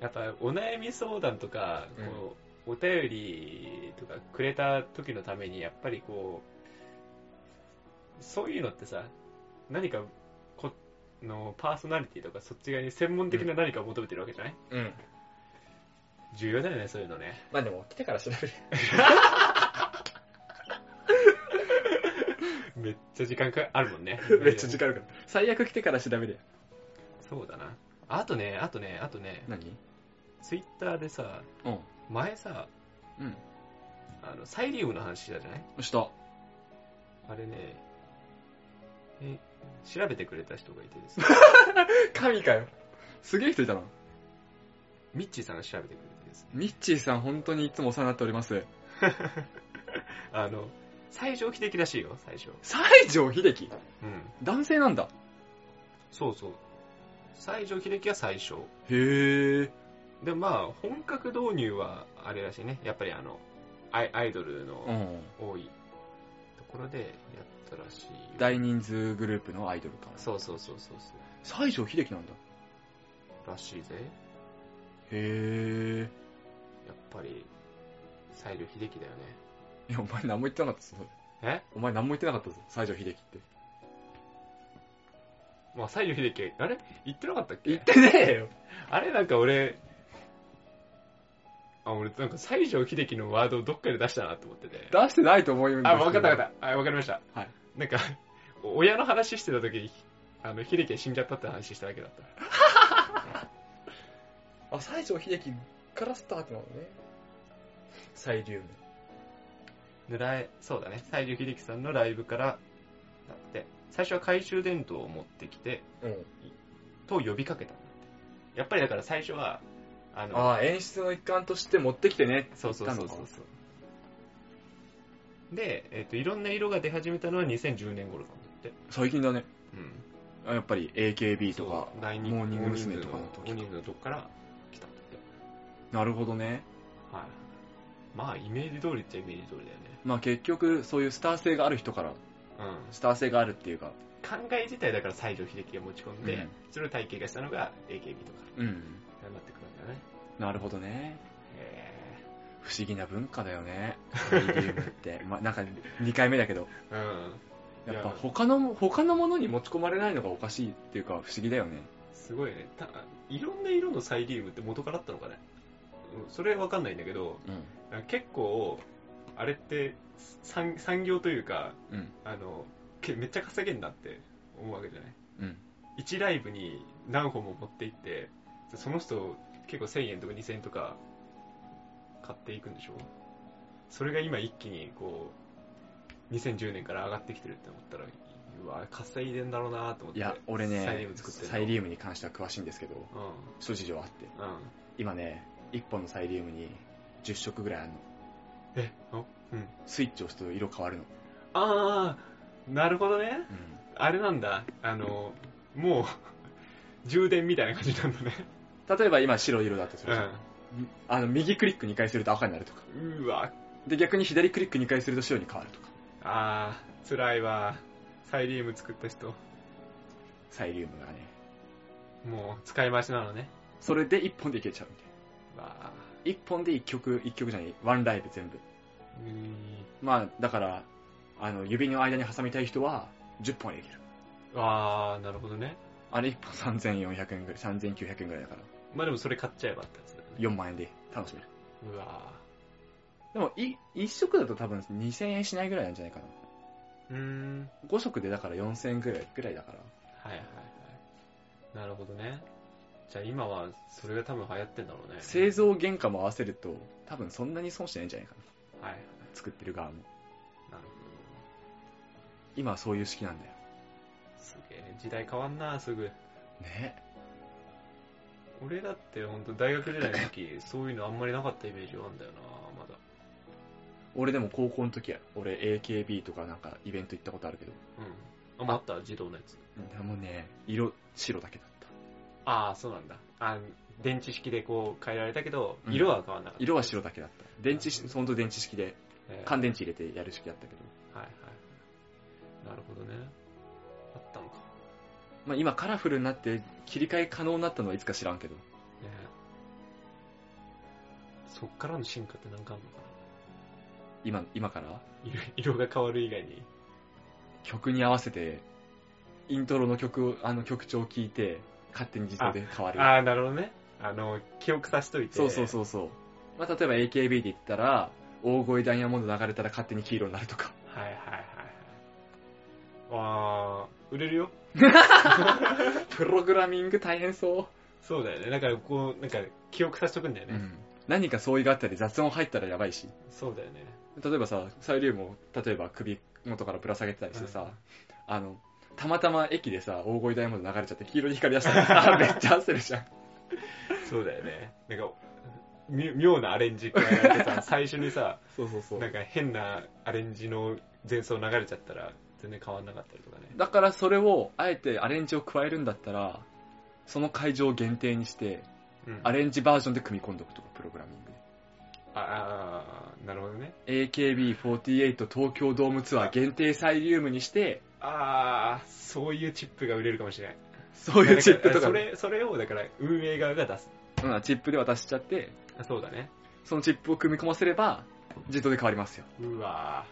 Speaker 1: やっぱ、お悩み相談とか、こう、お便りとかくれた時のために、やっぱりこう、そういうのってさ、何か、このパーソナリティとかそっち側に専門的な何かを求めてるわけじゃない、
Speaker 2: うん。
Speaker 1: 重要だよね、そういうのね。
Speaker 2: まあでも、来てから調べる。
Speaker 1: めっちゃ時間かあるもんね。
Speaker 2: めっちゃ時間あるから。最悪来てから調べるよ。
Speaker 1: そうだな。あとね、あとね、あとね、
Speaker 2: 何？
Speaker 1: ツイッターでさ、
Speaker 2: うん。
Speaker 1: 前さ、
Speaker 2: うん。
Speaker 1: あの、サイリウムの話したじゃない？
Speaker 2: した。
Speaker 1: あれね、え、調べてくれた人がいてですね、
Speaker 2: 神かよ。すげえ人いたな。
Speaker 1: ミッチーさんが調べてくれてですね、
Speaker 2: ミッチーさん、本当にいつもお世話になっております。
Speaker 1: あの、西城秀樹らしいよ、最初。
Speaker 2: 西城秀樹？
Speaker 1: うん。
Speaker 2: 男性なんだ。
Speaker 1: そうそう。西城秀樹は最初。
Speaker 2: へえ。
Speaker 1: で、まあ、本格導入は、あれらしいね。やっぱりあの、アイアイドル
Speaker 2: う
Speaker 1: の
Speaker 2: ん。
Speaker 1: 多いところでやったらしいよ。
Speaker 2: 大人数グループのアイドルか。
Speaker 1: そうそうそうそうそ
Speaker 2: 西城秀樹なんだ。
Speaker 1: う。らしいぜ。
Speaker 2: へえ。
Speaker 1: やっぱり、西城秀樹だよね。
Speaker 2: いや、お前何も言ってなかったぞ。
Speaker 1: え？
Speaker 2: お前何も言ってなかったぞ、西城秀樹って。
Speaker 1: まあ、西城秀樹、あれ？言ってなかったっけ？
Speaker 2: 言ってねえよ。
Speaker 1: あれなんか俺、あ、俺なんか西城秀樹のワードをどっかで出したなと思ってて。
Speaker 2: 出してないと思うんです
Speaker 1: あ、
Speaker 2: けど
Speaker 1: わかったわかった。あ、わかりました。
Speaker 2: はい。
Speaker 1: なんか、お親の話してた時に、あの、秀樹が死んじゃったって話しただけだった。
Speaker 2: あ、西城秀樹からスタートなのね。サイリウム。
Speaker 1: 狙え、そうだね。西城秀樹さんのライブから、だって、最初は懐中電灯を持ってきて、
Speaker 2: うん。
Speaker 1: と呼びかけたんだって。やっぱりだから最初は、あの、
Speaker 2: ああ、演出の一環として持ってきてね。
Speaker 1: そうそうそうそう
Speaker 2: 言ったのか
Speaker 1: そう。で、えっ、と、いろんな色が出始めたのは2010年頃なんだって。
Speaker 2: 最近だね。
Speaker 1: うん。
Speaker 2: あやっぱり AKB とか、
Speaker 1: そう第二
Speaker 2: モーニング娘。とかの時
Speaker 1: モーニングのとこから来たんだって。
Speaker 2: なるほどね。
Speaker 1: はい。まあ、イメージ通りっちゃイメージ通りだよね。
Speaker 2: まあ結局、そういうスター性がある人から、
Speaker 1: うん。
Speaker 2: スター性があるっていうか、
Speaker 1: 考え自体だから西城秀樹が持ち込んで、
Speaker 2: うん
Speaker 1: それを体系化したのが AKB とか
Speaker 2: うん。
Speaker 1: になってく。
Speaker 2: なるほどね。
Speaker 1: へ
Speaker 2: 不思議な文化だよね。サイリウムって。まあなんか2回目だけど、
Speaker 1: え。うん。
Speaker 2: やっぱ他の、他のものに持ち込まれないのがおかしいっていうか不思議だよね。
Speaker 1: すごいね。たいろんな色のサイリウムって元からあったのかね。うんそれわかんないんだけど、
Speaker 2: うん。
Speaker 1: 結構、あれって産産業というか、
Speaker 2: うん。
Speaker 1: あの、けめっちゃ稼げんなって思うわけじゃない？
Speaker 2: うん。
Speaker 1: 1ライブに何本も持って行って、その人結構1000円とか2000円とか買っていくんでしょ？それが今一気にこう、2010年から上がってきてるって思ったら、うわ、稼いでんだろうなと思って。
Speaker 2: いや、俺ね、
Speaker 1: サイリウム作って
Speaker 2: サイリウムに関しては詳しいんですけど、
Speaker 1: う
Speaker 2: 諸事情あって。
Speaker 1: ん。うん。
Speaker 2: 今ね、1本のサイリウムに10色ぐらいあるの。
Speaker 1: え、おうん。
Speaker 2: スイッチを押すと色変わるの。
Speaker 1: あー、なるほどね。
Speaker 2: うん。
Speaker 1: あれなんだ。あの、もう、充電みたいな感じなんだね。
Speaker 2: 例えば今白色だとするじゃん。
Speaker 1: う
Speaker 2: あの、右クリック2回すると赤になるとか。
Speaker 1: ん。うわ、
Speaker 2: で、逆に左クリック2回すると白に変わるとか。
Speaker 1: あー、辛いわ。サイリウム作った人。
Speaker 2: サイリウムがね。
Speaker 1: もう、使い回しなのね。
Speaker 2: それで1本でいけちゃうみたい
Speaker 1: わ
Speaker 2: な。1本で1曲、1曲じゃない、1ライブ全部。
Speaker 1: ー。うーん。
Speaker 2: まあ、だから、あの、指の間に挟みたい人は、10本できる。
Speaker 1: あー、なるほどね。
Speaker 2: あれ1本3400円ぐらい、3900円ぐらいだから、
Speaker 1: まあでもそれ買っちゃえばってやつだよね。
Speaker 2: 4万円で楽しめる。
Speaker 1: うわ
Speaker 2: でも、い、1色だと多分2000円しないぐらいなんじゃないかな。
Speaker 1: ー。うーん。
Speaker 2: 5色でだから4000円ぐらい、ぐらいだから。
Speaker 1: はいはいはい。なるほどね。じゃあ今はそれが多分流行ってんだろうね。
Speaker 2: 製造原価も合わせると、多分そんなに損してないんじゃないかな。
Speaker 1: はい。
Speaker 2: 作ってる側も。
Speaker 1: なるほ
Speaker 2: 今はそういう式なんだよ。
Speaker 1: ど。すげえ。時代変わんな、すぐ。
Speaker 2: ね。
Speaker 1: 俺だって本当大学時代の時、そういうのあんまりなかったイメージがあるんだよな、まだ。
Speaker 2: 俺でも高校の時は、俺 AKB とかなんかイベント行ったことあるけど、
Speaker 1: うん。あ、また自動のやつ。
Speaker 2: でもね、色白だけだった。
Speaker 1: ああ、そうなんだ。あ電池式でこう変えられたけど、
Speaker 2: うん
Speaker 1: 色は変わんなかった。
Speaker 2: 色は白だけだった。電池し、ほんと電池式で、
Speaker 1: えー
Speaker 2: 乾電池入れてやる式だったけど、
Speaker 1: はいはい。なるほどね。あったのか。
Speaker 2: まあ今カラフルになって切り替え可能になったのはいつか知らんけど、
Speaker 1: ねそっからの進化って何かあるのか
Speaker 2: 今、今から？
Speaker 1: な色色が変わる以外に。
Speaker 2: 曲に合わせて、イントロの曲を、あの曲調を聴いて、勝手に自動で変わる。
Speaker 1: ああ、なるほどね。あの、記憶させといて。
Speaker 2: そうそうそうそう。まあ例えば AKB で言ったら、大声ダイヤモンド流れたら勝手に黄色になるとか。
Speaker 1: はいはいはいはい。わー、売れるよ。
Speaker 2: プログラミング大変そ
Speaker 1: そうだよね。だからこう、なんか記憶させとくんだよ
Speaker 2: う。
Speaker 1: ね。
Speaker 2: 何か相違があったり雑音入ったらやばいし。
Speaker 1: そうだよね。
Speaker 2: 例えばさ、サイリウムを例えば首元からぶら下げてたりしてさ、あの、たまたま駅でさ、大声ダイヤモンド流れちゃって黄色に光り出したら さ、めっちゃ焦るじゃん。
Speaker 1: そうだよね。なんか、み妙なアレンジ加えられてさ、最初にさ、
Speaker 2: そうそうそ
Speaker 1: なんか変なアレンジの前奏流れちゃったら、全然変わんなかったりとかね。
Speaker 2: だからそれを、あえてアレンジを加えるんだったら、その会場を限定にして、
Speaker 1: うん
Speaker 2: アレンジバージョンで組み込んでおくとか、プログラミングで。
Speaker 1: ああ、なるほどね。
Speaker 2: AKB48 東京ドームツアー限定サイリウムにして、
Speaker 1: ああ、そういうチップが売れるかもしれない。
Speaker 2: そういうチップとか
Speaker 1: そ、れ、それを、だから、運営側が出す。
Speaker 2: うん、チップで渡しちゃって、
Speaker 1: あそうだね。
Speaker 2: そのチップを組み込ませれば、自動で変わりますよ。
Speaker 1: うわ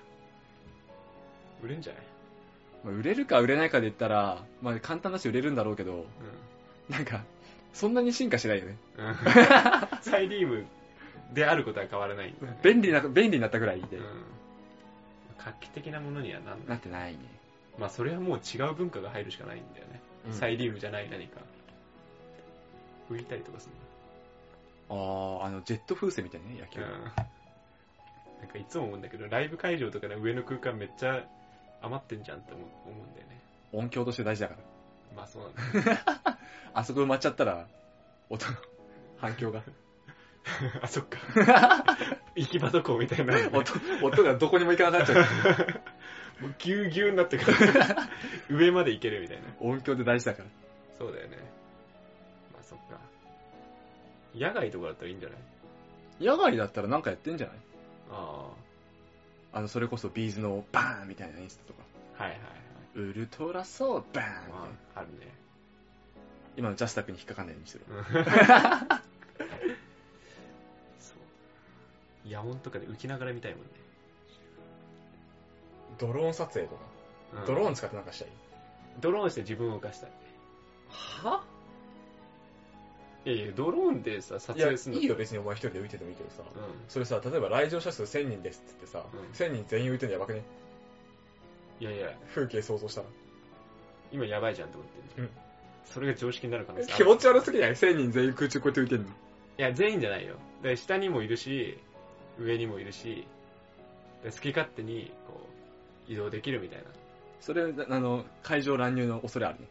Speaker 1: ー売れんじゃない？
Speaker 2: まあ、売れるか売れないかで言ったら、まあ簡単だし売れるんだろうけど、なんか、そんなに進化しないよね。
Speaker 1: うん。うん。サイリウムであることは変わらない。
Speaker 2: 便利な、便利になったぐらいで
Speaker 1: う、ん。画期的なものにはなんな。
Speaker 2: ってないね。
Speaker 1: まあ、それはもう違う文化が入るしかないんだよね。サイリウムじゃない何か。浮いたりとかす
Speaker 2: ああ、あの、ジェット風船みたいなね、野球
Speaker 1: る。うん。なんかいつも思うんだけど、ライブ会場とかの上の空間めっちゃ余ってんじゃんって思うんだよね。
Speaker 2: 音響として大事だから。
Speaker 1: まあそうなんだ。
Speaker 2: あそこ埋まっちゃったら、音の反響が。
Speaker 1: あ、そっか。行き場どこみたいな。
Speaker 2: 音、音がどこにも行かなくなっちゃう。
Speaker 1: もうギューギューになってから上まで行けるみたいな。
Speaker 2: 音響で大事だから。
Speaker 1: そうだよね。まあそっか。野外とかだったらいいんじゃない？
Speaker 2: 野外だったらなんかやってんじゃない？
Speaker 1: あ
Speaker 2: あの、それこそビーズのバーンみたいなインスタとか。
Speaker 1: あ。はいはいはい。
Speaker 2: ウルトラソーバーンみたいな
Speaker 1: まあ、あるね。
Speaker 2: 今のジャスタックに引っかかんないようにしてる。
Speaker 1: そう。野音とかで浮きながら見たいもんね。
Speaker 2: ドローン撮影とか。
Speaker 1: うん
Speaker 2: ドローン使ってなんかしたい？
Speaker 1: ドローンして自分を浮かしたい。
Speaker 2: は？い
Speaker 1: やいや、ドローンでさ、撮
Speaker 2: いや、
Speaker 1: 影するの
Speaker 2: いいよ別にお前一人で浮いててもいいけどさ。
Speaker 1: う
Speaker 2: それさ、例えば来場者数1000人ですって言ってさ、
Speaker 1: うん
Speaker 2: 1000人全員浮いてるのやばくね？
Speaker 1: ん。いやいや、
Speaker 2: 風景想像したら。
Speaker 1: 今やばいじゃんと思ってんじゃん。
Speaker 2: うん
Speaker 1: それが常識になる可能性ある
Speaker 2: 気持ち悪すぎない ?1000 人全員空中こうやって浮いてんの。
Speaker 1: いや、全員じゃないよ。で下にもいるし、上にもいるし、で好き勝手にこう移動できるみたいな。
Speaker 2: それ、あの、会場乱入の恐れあるね。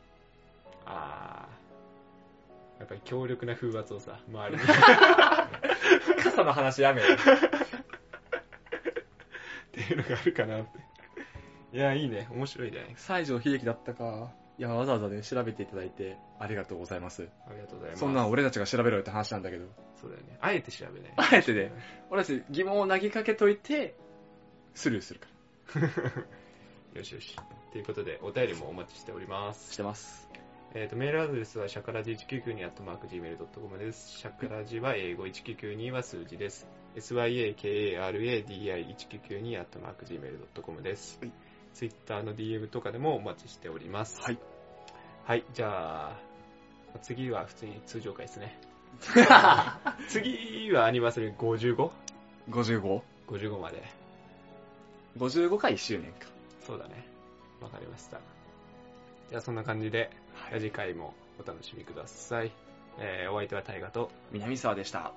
Speaker 1: あー。やっぱり強力な風圧をさ、周りに。
Speaker 2: 傘の話やめよ。
Speaker 1: っていうのがあるかなって。いや、いいね。面白いね。
Speaker 2: 西城秀樹だったか。いや、わざわざね、調べていただいて、ありがとうございます。
Speaker 1: ありがとうございます。
Speaker 2: そんなん俺たちが調べろよって話なんだけど。
Speaker 1: そうだよね。あえて調べない。
Speaker 2: あえてね。俺たち疑問を投げかけといて、スルーするか
Speaker 1: よしよし。ということで、お便りもお待ちしておりま
Speaker 2: ら。
Speaker 1: す
Speaker 2: し。てます。
Speaker 1: えっ、と、メールアドレスは、シャカラジ1992 at mark gmail.com です。シャカラジは英語1992は数字です。syakaradi1992 at mark gmail.com です
Speaker 2: はい。
Speaker 1: ツイッターの DM とかでもお待ちしております。
Speaker 2: はい。
Speaker 1: はい、じゃあ、次は普通に通常回ですね。次はアニバーサリー 55?55
Speaker 2: 55?55
Speaker 1: まで。
Speaker 2: 回1周年か。
Speaker 1: そうだね。わかりました。じゃあそんな感じで、
Speaker 2: は
Speaker 1: じゃあ次回もお楽しみください。えー、お相手は大河と、
Speaker 2: 南沢でした。